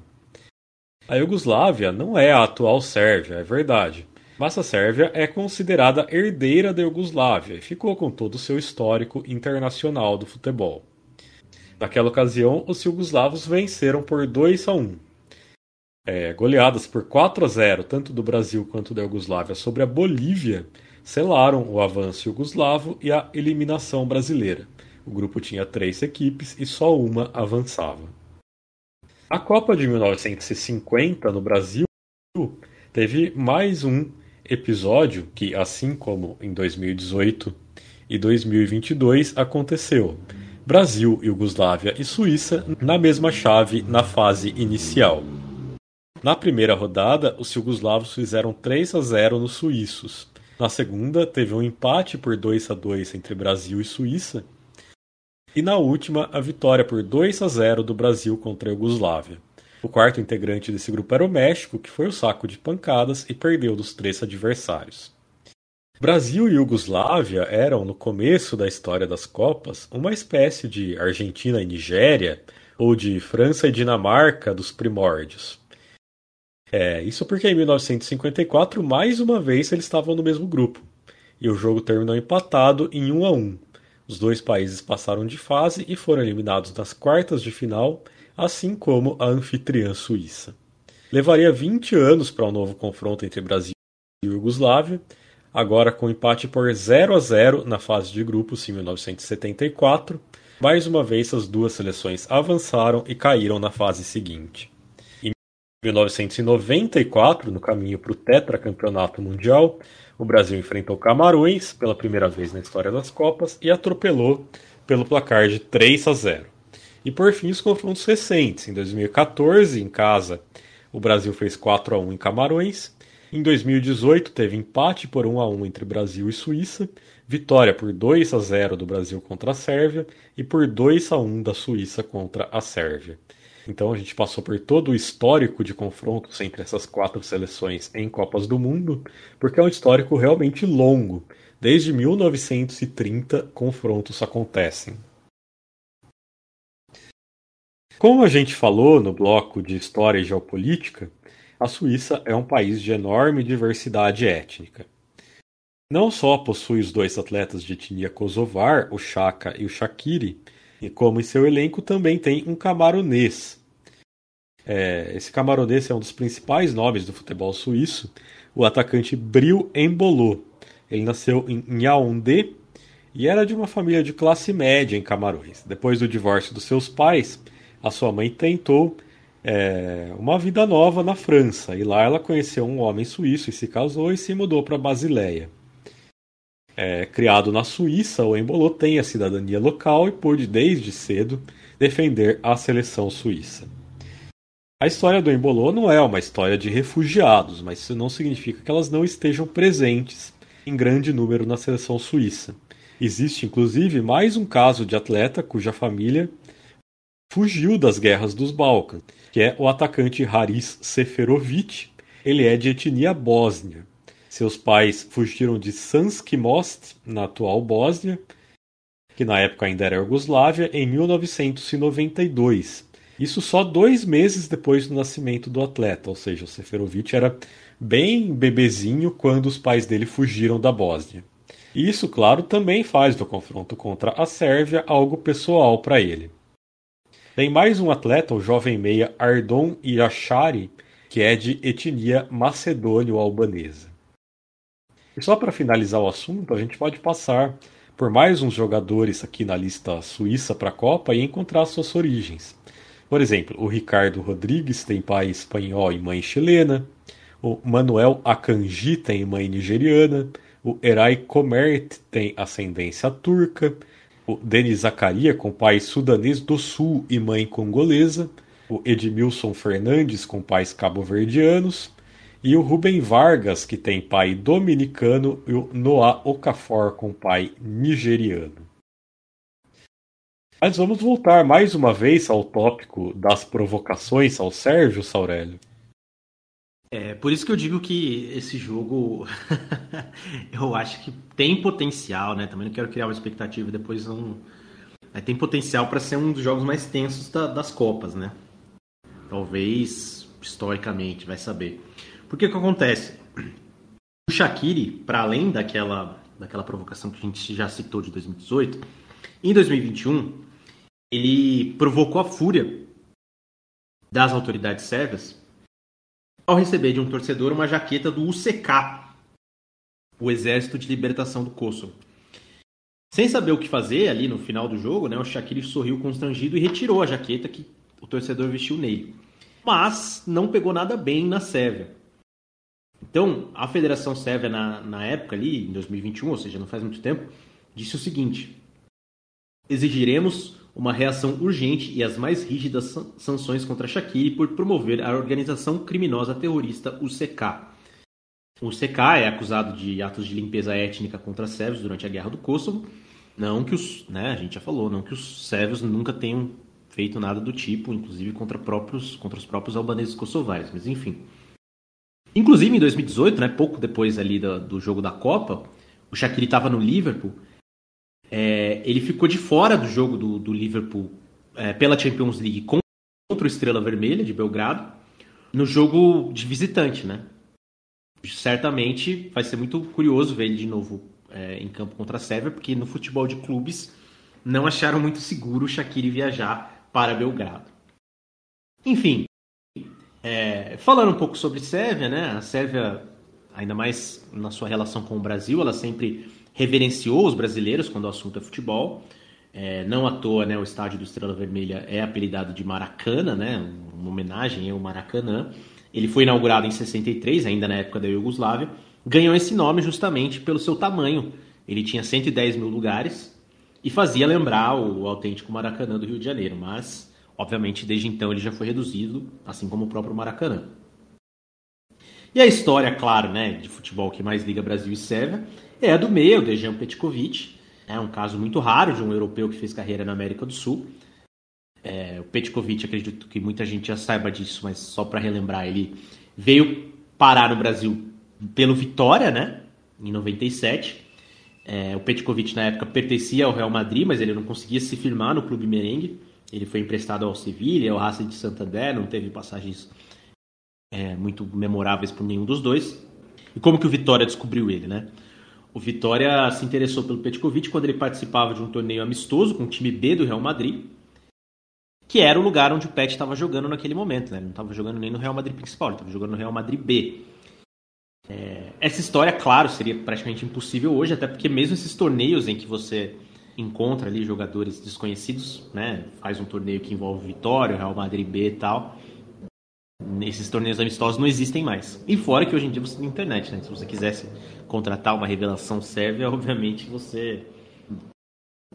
[SPEAKER 2] A Iugoslávia não é a atual Sérvia, é verdade. Mas a Sérvia é considerada herdeira da Iugoslávia e ficou com todo o seu histórico internacional do futebol. Naquela ocasião, os iugoslavos venceram por 2 a 1. É, goleadas por 4 a 0, tanto do Brasil quanto da Iugoslávia, sobre a Bolívia, selaram o avanço iugoslavo e a eliminação brasileira. O grupo tinha três equipes e só uma avançava. A Copa de 1950 no Brasil teve mais um episódio que, assim como em 2018 e 2022, aconteceu. Brasil, Iugoslávia e Suíça na mesma chave na fase inicial. Na primeira rodada, os iugoslavos fizeram 3 a 0 nos suíços. Na segunda, teve um empate por 2 a 2 entre Brasil e Suíça, e na última, a vitória por 2 a 0 do Brasil contra a Iugoslávia. O quarto integrante desse grupo era o México, que foi o saco de pancadas e perdeu dos três adversários. Brasil e Iugoslávia eram, no começo da história das Copas, uma espécie de Argentina e Nigéria, ou de França e Dinamarca dos primórdios. É, isso porque em 1954, mais uma vez, eles estavam no mesmo grupo. E o jogo terminou empatado em 1 a 1. Os dois países passaram de fase e foram eliminados nas quartas de final, assim como a anfitriã Suíça. Levaria 20 anos para um novo confronto entre Brasil e Iugoslávia, agora com empate por 0 a 0 na fase de grupos em 1974. Mais uma vez, as duas seleções avançaram e caíram na fase seguinte. Em 1994, no caminho para o tetracampeonato mundial, o Brasil enfrentou Camarões pela primeira vez na história das Copas e atropelou pelo placar de 3 a 0. E por fim, os confrontos recentes. Em 2014, em casa, o Brasil fez 4 a 1 em Camarões. Em 2018, teve empate por 1 a 1 entre Brasil e Suíça, vitória por 2 a 0 do Brasil contra a Sérvia e por 2 a 1 da Suíça contra a Sérvia. Então a gente passou por todo o histórico de confrontos entre essas quatro seleções em Copas do Mundo, porque é um histórico realmente longo. Desde 1930, confrontos acontecem. Como a gente falou no bloco de História e Geopolítica, a Suíça é um país de enorme diversidade étnica. Não só possui os dois atletas de etnia kosovar, o Chaka e o Shaqiri, e como em seu elenco também tem um camaronês. É, esse camaronês é um dos principais nomes do futebol suíço, o atacante Bril Embolo. Ele nasceu em Yaoundé e era de uma família de classe média em Camarões. Depois do divórcio dos seus pais, a sua mãe tentou é, uma vida nova na França e lá ela conheceu um homem suíço e se casou e se mudou para Basileia. É, criado na Suíça, o Embolo tem a cidadania local e pôde desde cedo defender a seleção suíça. A história do Embolo não é uma história de refugiados, mas isso não significa que elas não estejam presentes em grande número na seleção suíça. Existe inclusive mais um caso de atleta cuja família fugiu das guerras dos Balcãs, que é o atacante Haris Seferovic. Ele é de etnia bósnia. Seus pais fugiram de Sanski Most, na atual Bósnia, que na época ainda era Iugoslávia, em 1992. Isso só dois meses depois do nascimento do atleta, ou seja, o Seferovic era bem bebezinho quando os pais dele fugiram da Bósnia. Isso, claro, também faz do confronto contra a Sérvia algo pessoal para ele. Tem mais um atleta, o jovem meia Ardon Iachari, que é de etnia macedônio-albanesa. E só para finalizar o assunto, a gente pode passar por mais uns jogadores aqui na lista suíça para a Copa e encontrar suas origens. Por exemplo, o Ricardo Rodrigues tem pai espanhol e mãe chilena, o Manuel Akanji tem mãe nigeriana, o Eray Comert tem ascendência turca, o Denis Zacaria com pai sudanês do sul e mãe congolesa, o Edmilson Fernandes com pais cabo-verdianos, e o Rubem Vargas, que tem pai dominicano, e o Noah Okafor, com pai nigeriano. Mas vamos voltar mais uma vez ao tópico das provocações ao Sérgio Saurélio.
[SPEAKER 3] É, por isso que eu digo que esse jogo (laughs) eu acho que tem potencial, né? Também não quero criar uma expectativa depois não. É, tem potencial para ser um dos jogos mais tensos da, das Copas, né? Talvez historicamente, vai saber. Porque o que acontece? O Shaqiri, para além daquela, daquela provocação que a gente já citou de 2018, em 2021, ele provocou a fúria das autoridades sérvias ao receber de um torcedor uma jaqueta do UCK, o Exército de Libertação do Kosovo. Sem saber o que fazer ali no final do jogo, né, o Shaqiri sorriu constrangido e retirou a jaqueta que o torcedor vestiu nele. Mas não pegou nada bem na Sérvia. Então, a Federação Sérvia, na, na época ali, em 2021, ou seja, não faz muito tempo, disse o seguinte: exigiremos uma reação urgente e as mais rígidas sanções contra Shaqiri por promover a organização criminosa terrorista UCK. O UCK é acusado de atos de limpeza étnica contra sérvios durante a Guerra do Kosovo. Não que os, né, a gente já falou, não que os sérvios nunca tenham feito nada do tipo, inclusive contra, próprios, contra os próprios albaneses kosovares, mas enfim. Inclusive em 2018, né, pouco depois ali do, do jogo da Copa, o Shaqiri estava no Liverpool. É, ele ficou de fora do jogo do, do Liverpool é, pela Champions League contra o Estrela Vermelha de Belgrado, no jogo de visitante, né? Certamente vai ser muito curioso ver ele de novo é, em campo contra a Sérvia, porque no futebol de clubes não acharam muito seguro o Shaqiri viajar para Belgrado. Enfim, é, falando um pouco sobre Sérvia, né? A Sérvia, ainda mais na sua relação com o Brasil, ela sempre reverenciou os brasileiros quando o assunto é futebol. É, não à toa, né, o estádio do Estrela Vermelha é apelidado de Maracana, né, uma homenagem ao Maracanã. Ele foi inaugurado em 63, ainda na época da Iugoslávia. Ganhou esse nome justamente pelo seu tamanho. Ele tinha 110 mil lugares e fazia lembrar o autêntico Maracanã do Rio de Janeiro, mas Obviamente, desde então ele já foi reduzido, assim como o próprio Maracanã. E a história, claro, né, de futebol que mais liga Brasil e Sérvia é a do meio, o Dejan Petkovic. É um caso muito raro de um europeu que fez carreira na América do Sul. É, o Petkovic, acredito que muita gente já saiba disso, mas só para relembrar, ele veio parar no Brasil pelo Vitória, né, em 97. É, o Petkovic na época pertencia ao Real Madrid, mas ele não conseguia se firmar no clube merengue. Ele foi emprestado ao Sevilha, ao Racing de Santander, não teve passagens é, muito memoráveis por nenhum dos dois. E como que o Vitória descobriu ele, né? O Vitória se interessou pelo Petkovic quando ele participava de um torneio amistoso com o time B do Real Madrid, que era o lugar onde o Pet estava jogando naquele momento. Né? Ele não estava jogando nem no Real Madrid principal, ele estava jogando no Real Madrid B. É, essa história, claro, seria praticamente impossível hoje, até porque mesmo esses torneios em que você encontra ali jogadores desconhecidos, né, faz um torneio que envolve Vitória, Real Madrid B e tal, nesses torneios amistosos não existem mais. E fora que hoje em dia você tem internet, né? Se você quisesse contratar uma revelação sérvia, (laughs) obviamente você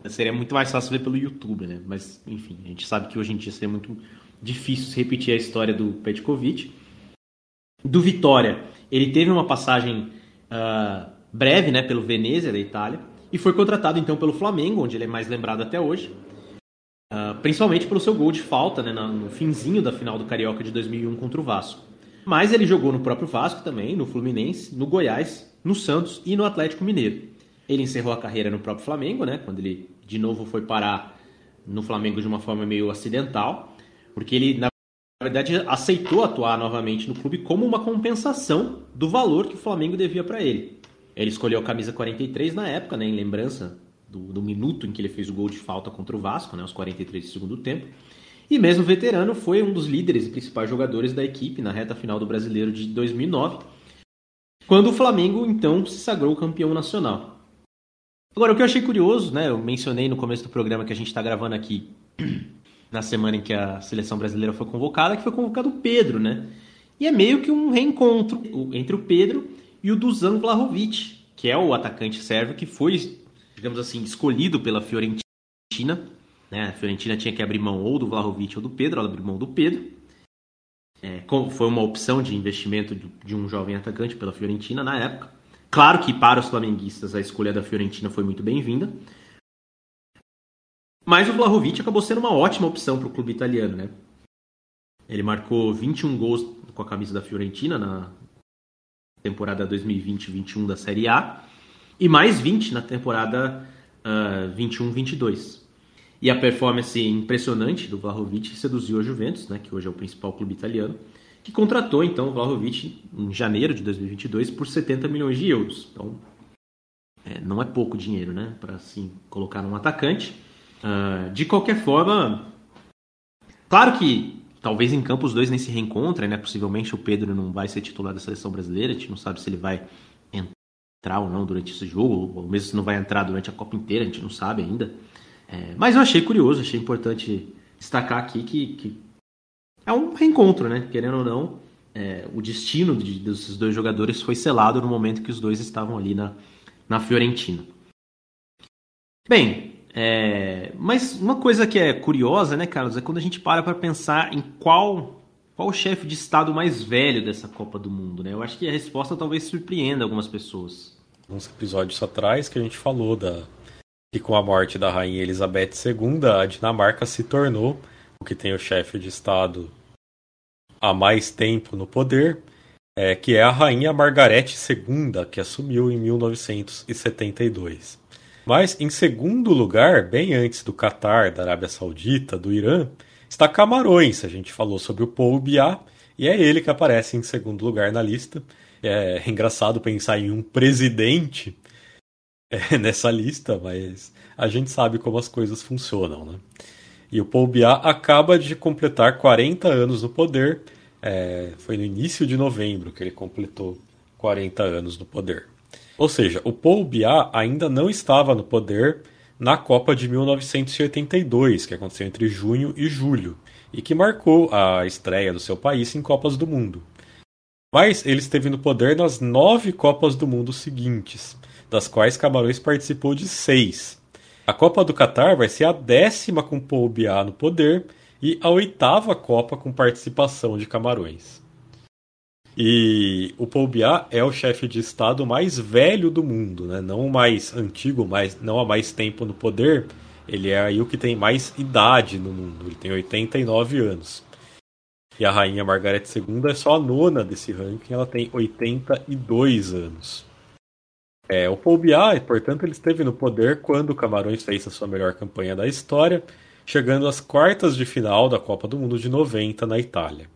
[SPEAKER 3] seria muito mais fácil ver pelo YouTube, né? Mas enfim, a gente sabe que hoje em dia seria muito difícil repetir a história do Petkovic. Do Vitória, ele teve uma passagem uh, breve, né, pelo Venezia da Itália e foi contratado então pelo Flamengo, onde ele é mais lembrado até hoje. Uh, principalmente pelo seu gol de falta né, no finzinho da final do Carioca de 2001 contra o Vasco. Mas ele jogou no próprio Vasco também, no Fluminense, no Goiás, no Santos e no Atlético Mineiro. Ele encerrou a carreira no próprio Flamengo, né, quando ele de novo foi parar no Flamengo de uma forma meio acidental, porque ele na verdade aceitou atuar novamente no clube como uma compensação do valor que o Flamengo devia para ele. Ele escolheu a camisa 43 na época, né, em lembrança do, do, minuto em que ele fez o gol de falta contra o Vasco, né, aos 43 do segundo tempo. E mesmo veterano, foi um dos líderes e principais jogadores da equipe na reta final do Brasileiro de 2009, quando o Flamengo então se sagrou campeão nacional. Agora, o que eu achei curioso, né, eu mencionei no começo do programa que a gente está gravando aqui (clears throat) na semana em que a seleção brasileira foi convocada, que foi convocado o Pedro, né? E é meio que um reencontro entre o Pedro e o Dusan Vlahovic, que é o atacante sérvio que foi digamos assim, escolhido pela Fiorentina. Né? A Fiorentina tinha que abrir mão ou do Vlahovic ou do Pedro, ela abriu mão do Pedro. É, foi uma opção de investimento de um jovem atacante pela Fiorentina na época. Claro que para os flamenguistas a escolha da Fiorentina foi muito bem-vinda. Mas o Vlahovic acabou sendo uma ótima opção para o clube italiano, né? Ele marcou 21 gols com a camisa da Fiorentina na temporada 2020-21 da Série A e mais 20 na temporada uh, 21-22. E a performance impressionante do Vlahovic seduziu a Juventus, né, que hoje é o principal clube italiano, que contratou então o Vlahovic em janeiro de 2022 por 70 milhões de euros. Então, é, não é pouco dinheiro, né, para assim colocar um atacante. Uh, de qualquer forma, claro que talvez em campo os dois nem se reencontrem, né? Possivelmente o Pedro não vai ser titular da seleção brasileira, a gente não sabe se ele vai entrar ou não durante esse jogo, ou mesmo se não vai entrar durante a Copa inteira, a gente não sabe ainda. É, mas eu achei curioso, achei importante destacar aqui que, que é um reencontro, né? Querendo ou não, é, o destino de, desses dois jogadores foi selado no momento que os dois estavam ali na, na Fiorentina. Bem, é, mas uma coisa que é curiosa, né, Carlos, é quando a gente para para pensar em qual qual o chefe de Estado mais velho dessa Copa do Mundo, né? Eu acho que a resposta talvez surpreenda algumas pessoas
[SPEAKER 2] uns episódios atrás que a gente falou da que com a morte da rainha Elizabeth II, a Dinamarca se tornou o que tem o chefe de estado há mais tempo no poder, é, que é a rainha Margarete II, que assumiu em 1972. Mas em segundo lugar, bem antes do Catar, da Arábia Saudita, do Irã, está Camarões. A gente falou sobre o Paul Biá e é ele que aparece em segundo lugar na lista. É engraçado pensar em um presidente é, (laughs) nessa lista, mas a gente sabe como as coisas funcionam, né? E o Paul Biá acaba de completar 40 anos no poder. É, foi no início de novembro que ele completou 40 anos no poder. Ou seja, o Paul Biá ainda não estava no poder na Copa de 1982, que aconteceu entre junho e julho, e que marcou a estreia do seu país em Copas do Mundo. Mas ele esteve no poder nas nove Copas do Mundo seguintes, das quais Camarões participou de seis. A Copa do Catar vai ser a décima com Paul Biá no poder e a oitava Copa com participação de Camarões. E o Paul Biá é o chefe de Estado mais velho do mundo, né? não o mais antigo, mas não há mais tempo no poder. Ele é aí o que tem mais idade no mundo, ele tem 89 anos. E a rainha Margaret II é só a nona desse ranking, ela tem 82 anos. É, o Paul Biá, portanto, ele esteve no poder quando o Camarões fez a sua melhor campanha da história, chegando às quartas de final da Copa do Mundo de 90 na Itália.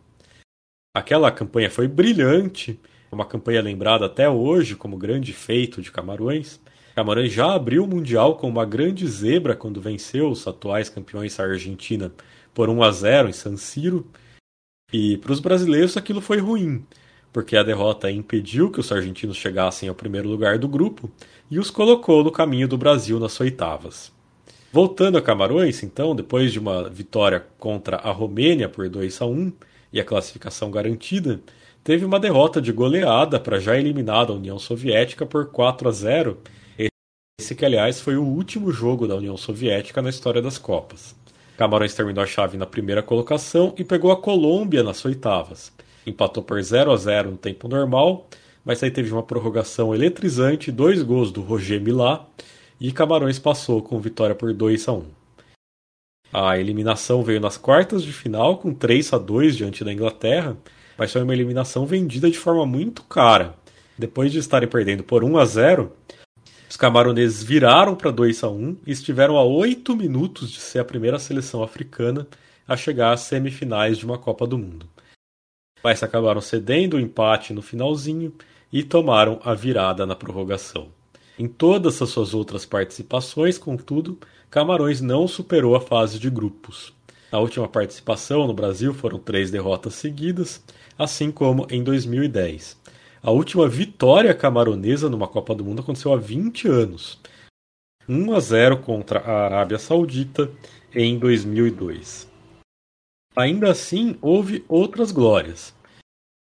[SPEAKER 2] Aquela campanha foi brilhante, uma campanha lembrada até hoje como grande feito de Camarões. Camarões já abriu o Mundial com uma grande zebra quando venceu os atuais campeões a Argentina por 1 a 0 em San Siro. E para os brasileiros aquilo foi ruim, porque a derrota impediu que os argentinos chegassem ao primeiro lugar do grupo e os colocou no caminho do Brasil nas oitavas. Voltando a Camarões, então, depois de uma vitória contra a Romênia por 2 a 1 e a classificação garantida, teve uma derrota de goleada para já eliminada União Soviética por 4 a 0. Esse que, aliás, foi o último jogo da União Soviética na história das Copas. Camarões terminou a chave na primeira colocação e pegou a Colômbia nas oitavas. Empatou por 0 a 0 no tempo normal, mas aí teve uma prorrogação eletrizante, dois gols do Roger Milá, e Camarões passou com vitória por 2 a 1. A eliminação veio nas quartas de final com 3 a 2 diante da Inglaterra, mas foi uma eliminação vendida de forma muito cara. Depois de estarem perdendo por 1 a 0, os camaroneses viraram para 2 a 1 e estiveram a 8 minutos de ser a primeira seleção africana a chegar às semifinais de uma Copa do Mundo. Mas acabaram cedendo o empate no finalzinho e tomaram a virada na prorrogação. Em todas as suas outras participações, contudo, Camarões não superou a fase de grupos. Na última participação no Brasil foram três derrotas seguidas, assim como em 2010. A última vitória camaronesa numa Copa do Mundo aconteceu há 20 anos. 1 a 0 contra a Arábia Saudita em 2002. Ainda assim, houve outras glórias.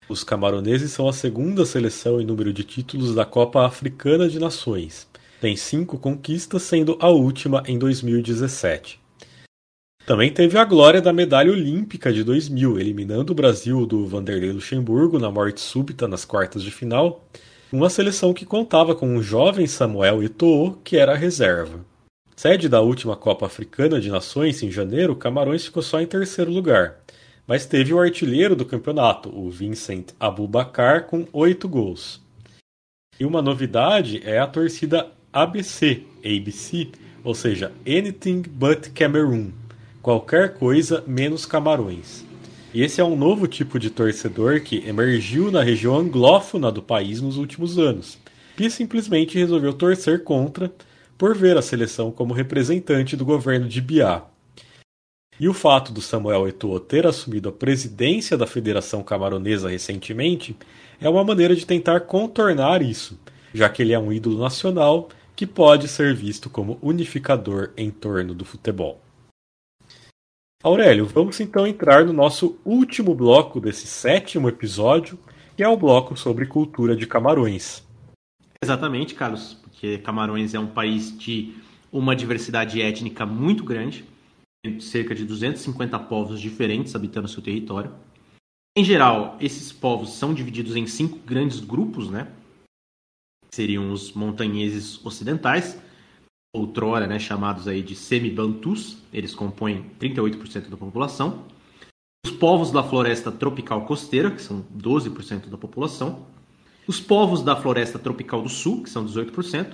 [SPEAKER 2] Os camaroneses são a segunda seleção em número de títulos da Copa Africana de Nações. Tem cinco conquistas, sendo a última em 2017. Também teve a glória da medalha olímpica de 2000, eliminando o Brasil do Vanderlei Luxemburgo na morte súbita nas quartas de final, uma seleção que contava com um jovem Samuel Eto'o, que era a reserva. Sede da última Copa Africana de Nações em janeiro, Camarões ficou só em terceiro lugar, mas teve o artilheiro do campeonato, o Vincent Abubakar, com oito gols. E uma novidade é a torcida ABC, ABC, ou seja, Anything But Cameroon, qualquer coisa menos Camarões. E esse é um novo tipo de torcedor que emergiu na região anglófona do país nos últimos anos, que simplesmente resolveu torcer contra por ver a seleção como representante do governo de Biá. E o fato do Samuel Eto'o ter assumido a presidência da Federação Camaronesa recentemente é uma maneira de tentar contornar isso, já que ele é um ídolo nacional que pode ser visto como unificador em torno do futebol. Aurélio, vamos então entrar no nosso último bloco desse sétimo episódio, que é o bloco sobre cultura de Camarões.
[SPEAKER 3] Exatamente, Carlos, porque Camarões é um país de uma diversidade étnica muito grande, cerca de 250 povos diferentes habitando seu território. Em geral, esses povos são divididos em cinco grandes grupos, né? Seriam os montanheses ocidentais, outrora né, chamados aí de semi-bantus, eles compõem 38% da população. Os povos da floresta tropical costeira, que são 12% da população. Os povos da floresta tropical do sul, que são 18%.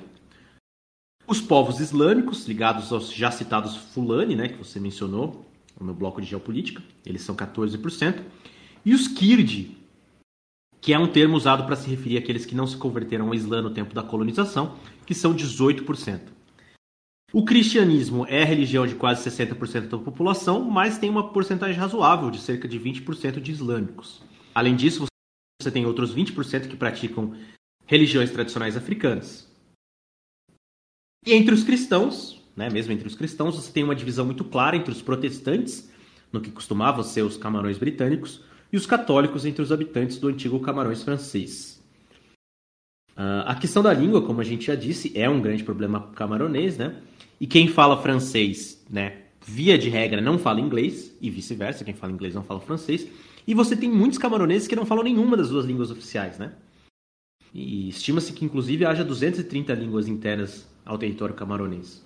[SPEAKER 3] Os povos islâmicos, ligados aos já citados Fulani, né, que você mencionou no bloco de geopolítica, eles são 14%. E os Kirdi, que é um termo usado para se referir àqueles que não se converteram ao Islã no tempo da colonização, que são 18%. O cristianismo é a religião de quase 60% da população, mas tem uma porcentagem razoável de cerca de 20% de islâmicos. Além disso, você tem outros 20% que praticam religiões tradicionais africanas. E entre os cristãos, né, mesmo entre os cristãos, você tem uma divisão muito clara entre os protestantes, no que costumavam ser os camarões britânicos, e os católicos entre os habitantes do antigo Camarões francês. Uh, a questão da língua, como a gente já disse, é um grande problema camaronês, né? E quem fala francês, né, via de regra não fala inglês, e vice-versa, quem fala inglês não fala francês. E você tem muitos camaroneses que não falam nenhuma das duas línguas oficiais, né? E estima-se que inclusive haja 230 línguas internas ao território camaronês.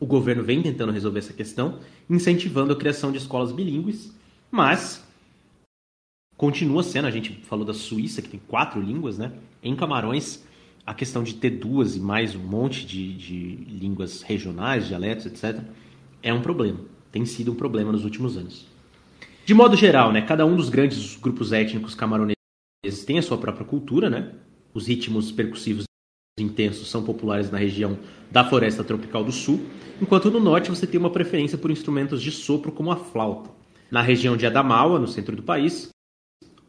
[SPEAKER 3] O governo vem tentando resolver essa questão, incentivando a criação de escolas bilíngues, mas continua sendo, a gente falou da Suíça, que tem quatro línguas, né? Em Camarões, a questão de ter duas e mais um monte de, de línguas regionais, dialetos, etc., é um problema. Tem sido um problema nos últimos anos. De modo geral, né, cada um dos grandes grupos étnicos camaroneses tem a sua própria cultura, né? Os ritmos percussivos intensos são populares na região da floresta tropical do sul, enquanto no norte você tem uma preferência por instrumentos de sopro como a flauta. Na região de Adamawa, no centro do país,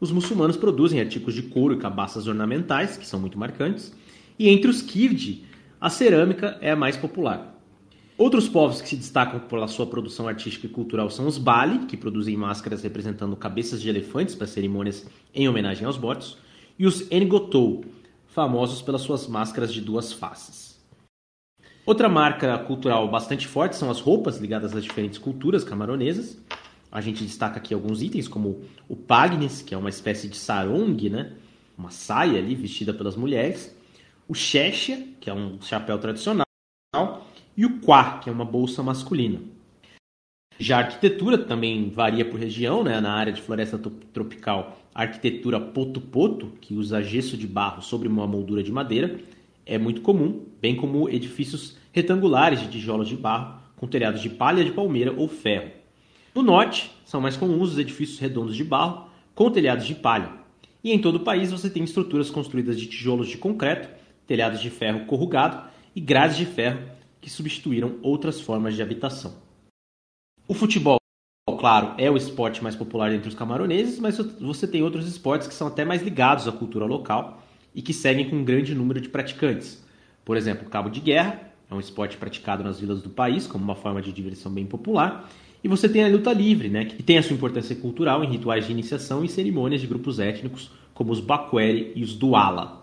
[SPEAKER 3] os muçulmanos produzem artigos de couro e cabaças ornamentais, que são muito marcantes, e entre os Kirdi, a cerâmica é a mais popular. Outros povos que se destacam pela sua produção artística e cultural são os Bali, que produzem máscaras representando cabeças de elefantes para cerimônias em homenagem aos mortos, e os Ngotou, famosos pelas suas máscaras de duas faces. Outra marca cultural bastante forte são as roupas ligadas às diferentes culturas camaronesas. A gente destaca aqui alguns itens, como o pagnes, que é uma espécie de sarong, né? uma saia ali vestida pelas mulheres, o xexa, que é um chapéu tradicional, e o quá, que é uma bolsa masculina. Já a arquitetura também varia por região, né? na área de floresta tropical, a arquitetura poto-poto, que usa gesso de barro sobre uma moldura de madeira, é muito comum, bem como edifícios retangulares de tijolos de barro com telhados de palha de palmeira ou ferro. No norte, são mais comuns os edifícios redondos de barro com telhados de palha. E em todo o país você tem estruturas construídas de tijolos de concreto, telhados de ferro corrugado e grades de ferro que substituíram outras formas de habitação. O futebol, claro, é o esporte mais popular entre os camaroneses, mas você tem outros esportes que são até mais ligados à cultura local e que seguem com um grande número de praticantes. Por exemplo, o cabo de guerra é um esporte praticado nas vilas do país como uma forma de diversão bem popular. E você tem a luta livre, né, que tem a sua importância cultural em rituais de iniciação e cerimônias de grupos étnicos como os Bakweri e os Duala.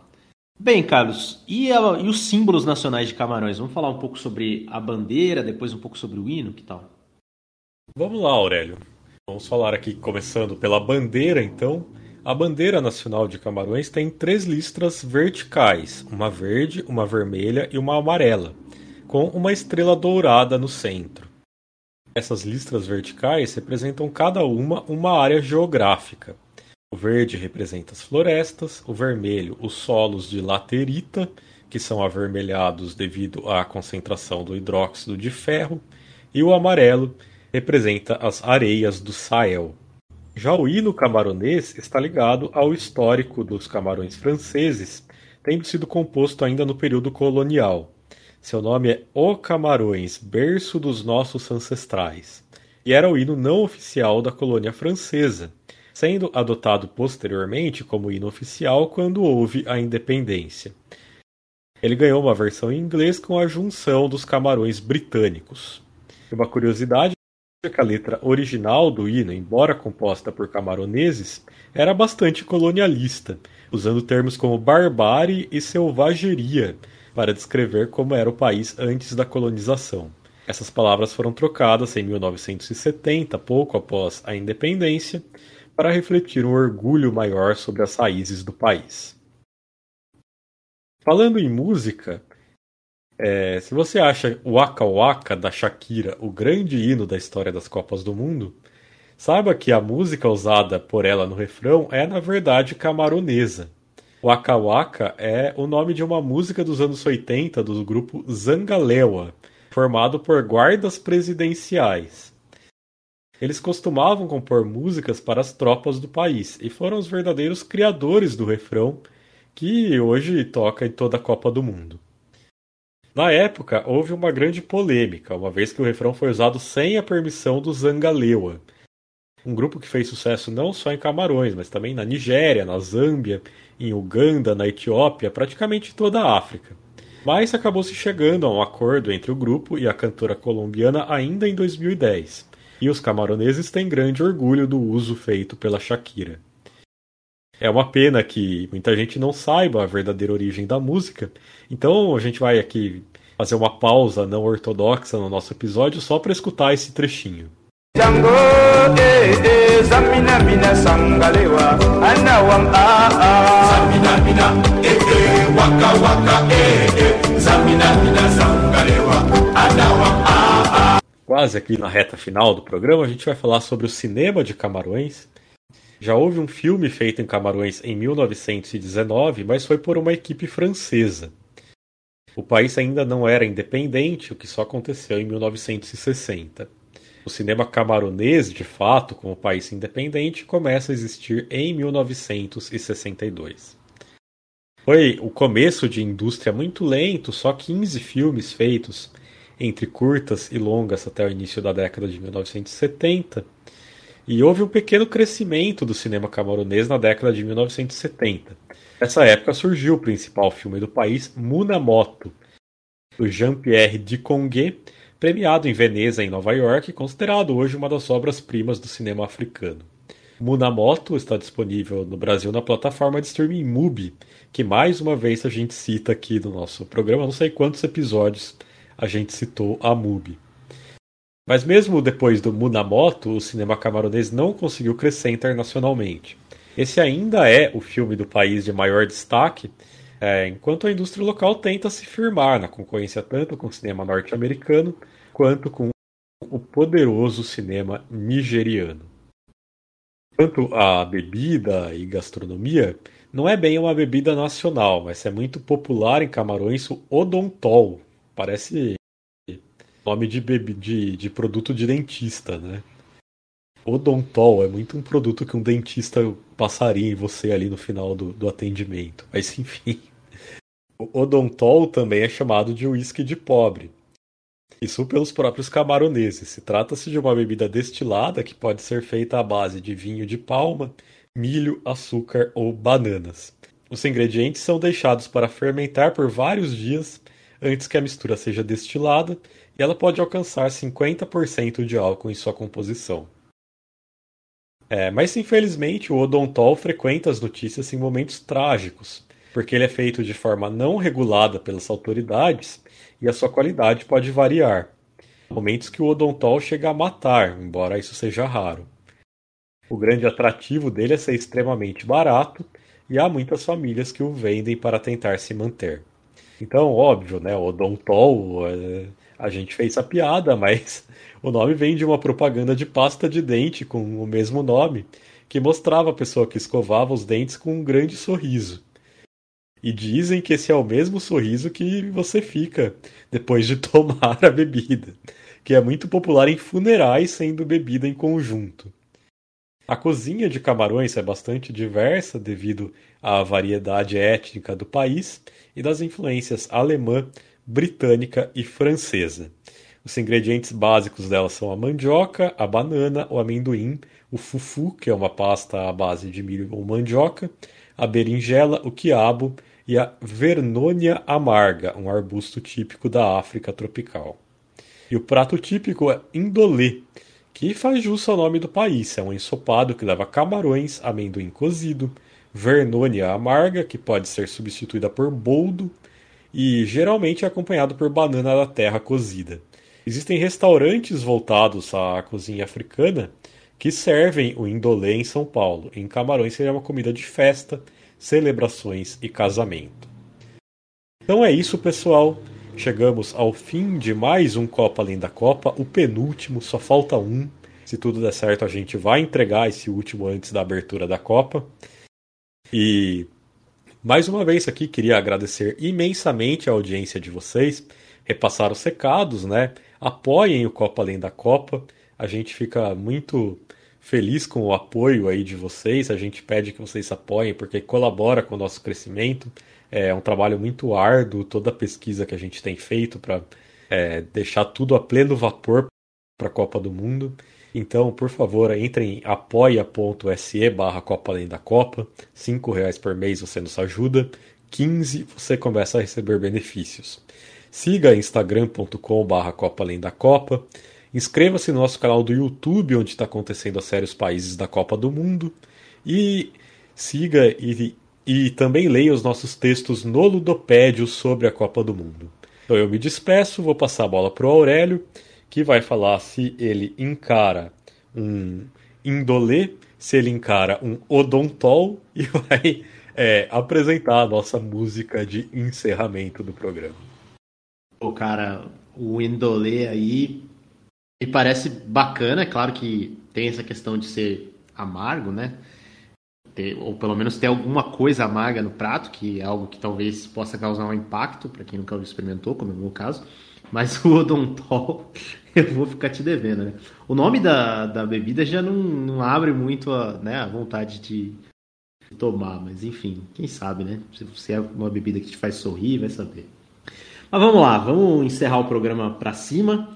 [SPEAKER 3] Bem, Carlos, e, a, e, os símbolos nacionais de Camarões? Vamos falar um pouco sobre a bandeira, depois um pouco sobre o hino, que tal?
[SPEAKER 2] Vamos lá, Aurélio. Vamos falar aqui, começando pela bandeira, então. A bandeira nacional de Camarões tem três listras verticais, uma verde, uma vermelha e uma amarela, com uma estrela dourada no centro. Essas listras verticais representam cada uma uma área geográfica. O verde representa as florestas, o vermelho os solos de laterita, que são avermelhados devido à concentração do hidróxido de ferro, e o amarelo representa as areias do Sahel. Já o hino camaronês está ligado ao histórico dos camarões franceses, tendo sido composto ainda no período colonial. Seu nome é O Camarões, berço dos nossos ancestrais, e era o hino não oficial da colônia francesa, sendo adotado posteriormente como hino oficial quando houve a independência. Ele ganhou uma versão em inglês com a junção dos camarões britânicos. Uma curiosidade que a letra original do hino, embora composta por camaroneses, era bastante colonialista, usando termos como barbárie e selvageria para descrever como era o país antes da colonização. Essas palavras foram trocadas em 1970, pouco após a independência, para refletir um orgulho maior sobre as raízes do país. Falando em música, é, se você acha o Waka Waka da Shakira o grande hino da história das Copas do Mundo, saiba que a música usada por ela no refrão é na verdade camaronesa. Waka Waka é o nome de uma música dos anos 80 do grupo Zangalewa, formado por guardas presidenciais. Eles costumavam compor músicas para as tropas do país e foram os verdadeiros criadores do refrão que hoje toca em toda a Copa do Mundo. Na época, houve uma grande polêmica, uma vez que o refrão foi usado sem a permissão do Zangalewa, um grupo que fez sucesso não só em Camarões, mas também na Nigéria, na Zâmbia, em Uganda, na Etiópia, praticamente toda a África. Mas acabou se chegando a um acordo entre o grupo e a cantora colombiana ainda em 2010. E os camaroneses têm grande orgulho do uso feito pela Shakira. É uma pena que muita gente não saiba a verdadeira origem da música, então a gente vai aqui fazer uma pausa não ortodoxa no nosso episódio só para escutar esse trechinho. Quase aqui na reta final do programa, a gente vai falar sobre o cinema de Camarões. Já houve um filme feito em Camarões em 1919, mas foi por uma equipe francesa. O país ainda não era independente, o que só aconteceu em 1960. O cinema camaronês, de fato, como país independente, começa a existir em 1962. Foi o começo de indústria muito lento, só 15 filmes feitos entre curtas e longas até o início da década de 1970. E houve um pequeno crescimento do cinema camaronês na década de 1970. Nessa época surgiu o principal filme do país, Munamoto, do Jean-Pierre Diconguet, premiado em Veneza, em Nova York, considerado hoje uma das obras-primas do cinema africano. Munamoto está disponível no Brasil na plataforma de streaming Mubi, que mais uma vez a gente cita aqui no nosso programa, não sei quantos episódios a gente citou a Mubi. Mas mesmo depois do Munamoto, o cinema camaronês não conseguiu crescer internacionalmente. Esse ainda é o filme do país de maior destaque, é, enquanto a indústria local tenta se firmar na concorrência tanto com o cinema norte-americano quanto com o poderoso cinema nigeriano. Quanto à bebida e gastronomia, não é bem uma bebida nacional, mas é muito popular em Camarões o Odontol. Parece nome de, de, de produto de dentista, né? Odontol é muito um produto que um dentista passaria em você ali no final do, do atendimento. Mas (laughs) enfim. O Odontol também é chamado de uísque de pobre. Isso pelos próprios camaroneses. Se trata-se de uma bebida destilada que pode ser feita à base de vinho de palma, milho, açúcar ou bananas. Os ingredientes são deixados para fermentar por vários dias antes que a mistura seja destilada e ela pode alcançar 50% de álcool em sua composição. É, mas infelizmente o odontol frequenta as notícias em momentos trágicos, porque ele é feito de forma não regulada pelas autoridades e a sua qualidade pode variar. Momentos que o odontol chega a matar, embora isso seja raro. O grande atrativo dele é ser extremamente barato e há muitas famílias que o vendem para tentar se manter. Então, óbvio, né? Odontol, é, a gente fez a piada, mas (laughs) o nome vem de uma propaganda de pasta de dente com o mesmo nome, que mostrava a pessoa que escovava os dentes com um grande sorriso. E dizem que esse é o mesmo sorriso que você fica depois de (laughs) tomar a bebida, que é muito popular em funerais sendo bebida em conjunto. A cozinha de Camarões é bastante diversa devido à variedade étnica do país e das influências alemã, britânica e francesa. Os ingredientes básicos dela são a mandioca, a banana, o amendoim, o fufu, que é uma pasta à base de milho ou mandioca, a berinjela, o quiabo e a vernônia amarga, um arbusto típico da África tropical. E o prato típico é indolê, que faz jus ao nome do país. É um ensopado que leva camarões, amendoim cozido, vernônia amarga, que pode ser substituída por boldo, e geralmente é acompanhado por banana da terra cozida. Existem restaurantes voltados à cozinha africana que servem o indolê em São Paulo. Em Camarões seria uma comida de festa, celebrações e casamento. Então é isso, pessoal. Chegamos ao fim de mais um Copa Além da Copa, o penúltimo, só falta um. Se tudo der certo, a gente vai entregar esse último antes da abertura da Copa. E mais uma vez aqui queria agradecer imensamente a audiência de vocês, repassar os recados, né? Apoiem o Copa Além da Copa. A gente fica muito feliz com o apoio aí de vocês. A gente pede que vocês apoiem porque colabora com o nosso crescimento. É um trabalho muito árduo, toda a pesquisa que a gente tem feito para é, deixar tudo a pleno vapor para a Copa do Mundo. Então, por favor, entre em apoia.se barra Copa Além da Copa. R$ reais por mês você nos ajuda. 15 você começa a receber benefícios. Siga instagram.com barra Copa Além da Copa. Inscreva-se no nosso canal do YouTube, onde está acontecendo a série Os Países da Copa do Mundo. E siga e e também leia os nossos textos no Ludopédio sobre a Copa do Mundo. Então eu me despeço, vou passar a bola para o Aurélio, que vai falar se ele encara um indolê, se ele encara um odontol e (laughs) vai é, apresentar a nossa música de encerramento do programa.
[SPEAKER 3] O cara, o indolê aí me parece bacana, é claro que tem essa questão de ser amargo, né? ter, ou pelo menos ter alguma coisa amarga no prato, que é algo que talvez possa causar um impacto para quem nunca experimentou, como é o meu caso. Mas (laughs) o odontol, eu vou ficar te devendo, né? O nome da, da bebida já não, não abre muito a, né, a vontade de, tomar, mas enfim, quem sabe, né? Se é uma bebida que te faz sorrir, vai saber. Mas vamos lá, vamos encerrar o programa para cima.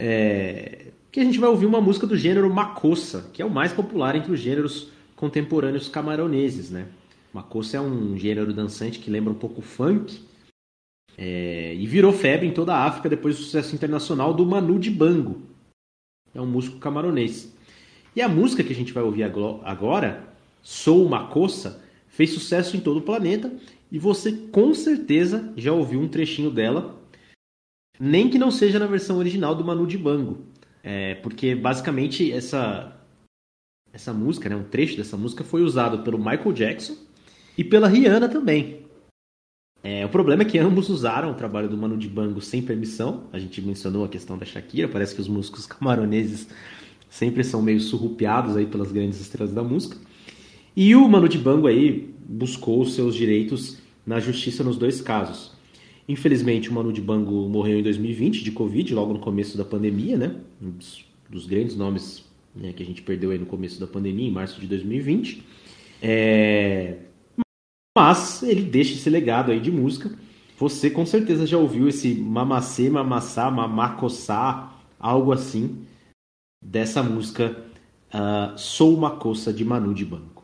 [SPEAKER 3] É, que a gente vai ouvir uma música do gênero macossa, que é o mais popular entre os gêneros contemporâneos camaroneses, né? Macossa é um gênero dançante que lembra um pouco funk é, e virou febre em toda a África depois do sucesso internacional do Manu Dibango. É um músico camaronês. E a música que a gente vai ouvir agora, Sou Macossa, fez sucesso em todo o planeta e você com certeza já ouviu um trechinho dela, nem que não seja na versão original do Manu Dibango. É, porque basicamente essa essa música, né, um trecho dessa música foi usado pelo Michael Jackson e pela Rihanna também. É, o problema é que ambos usaram o trabalho do Manu Dibango sem permissão. A gente mencionou a questão da Shakira, parece que os músicos (laughs) camaroneses sempre são meio surrupiados aí pelas grandes estrelas da música. E o Manu Dibango aí buscou os seus direitos na justiça nos dois casos. Infelizmente, o Manu Dibango morreu em 2020 de Covid, logo no começo da pandemia, né? Um dos, dos grandes nomes né, que a gente perdeu aí no começo da pandemia, em março de 2020. É... Mas ele deixa esse legado aí de música. Você com certeza já ouviu esse mamacê, mamassá, mamacossá, algo assim, dessa música uh, Sou uma Coça de Manu de Banco.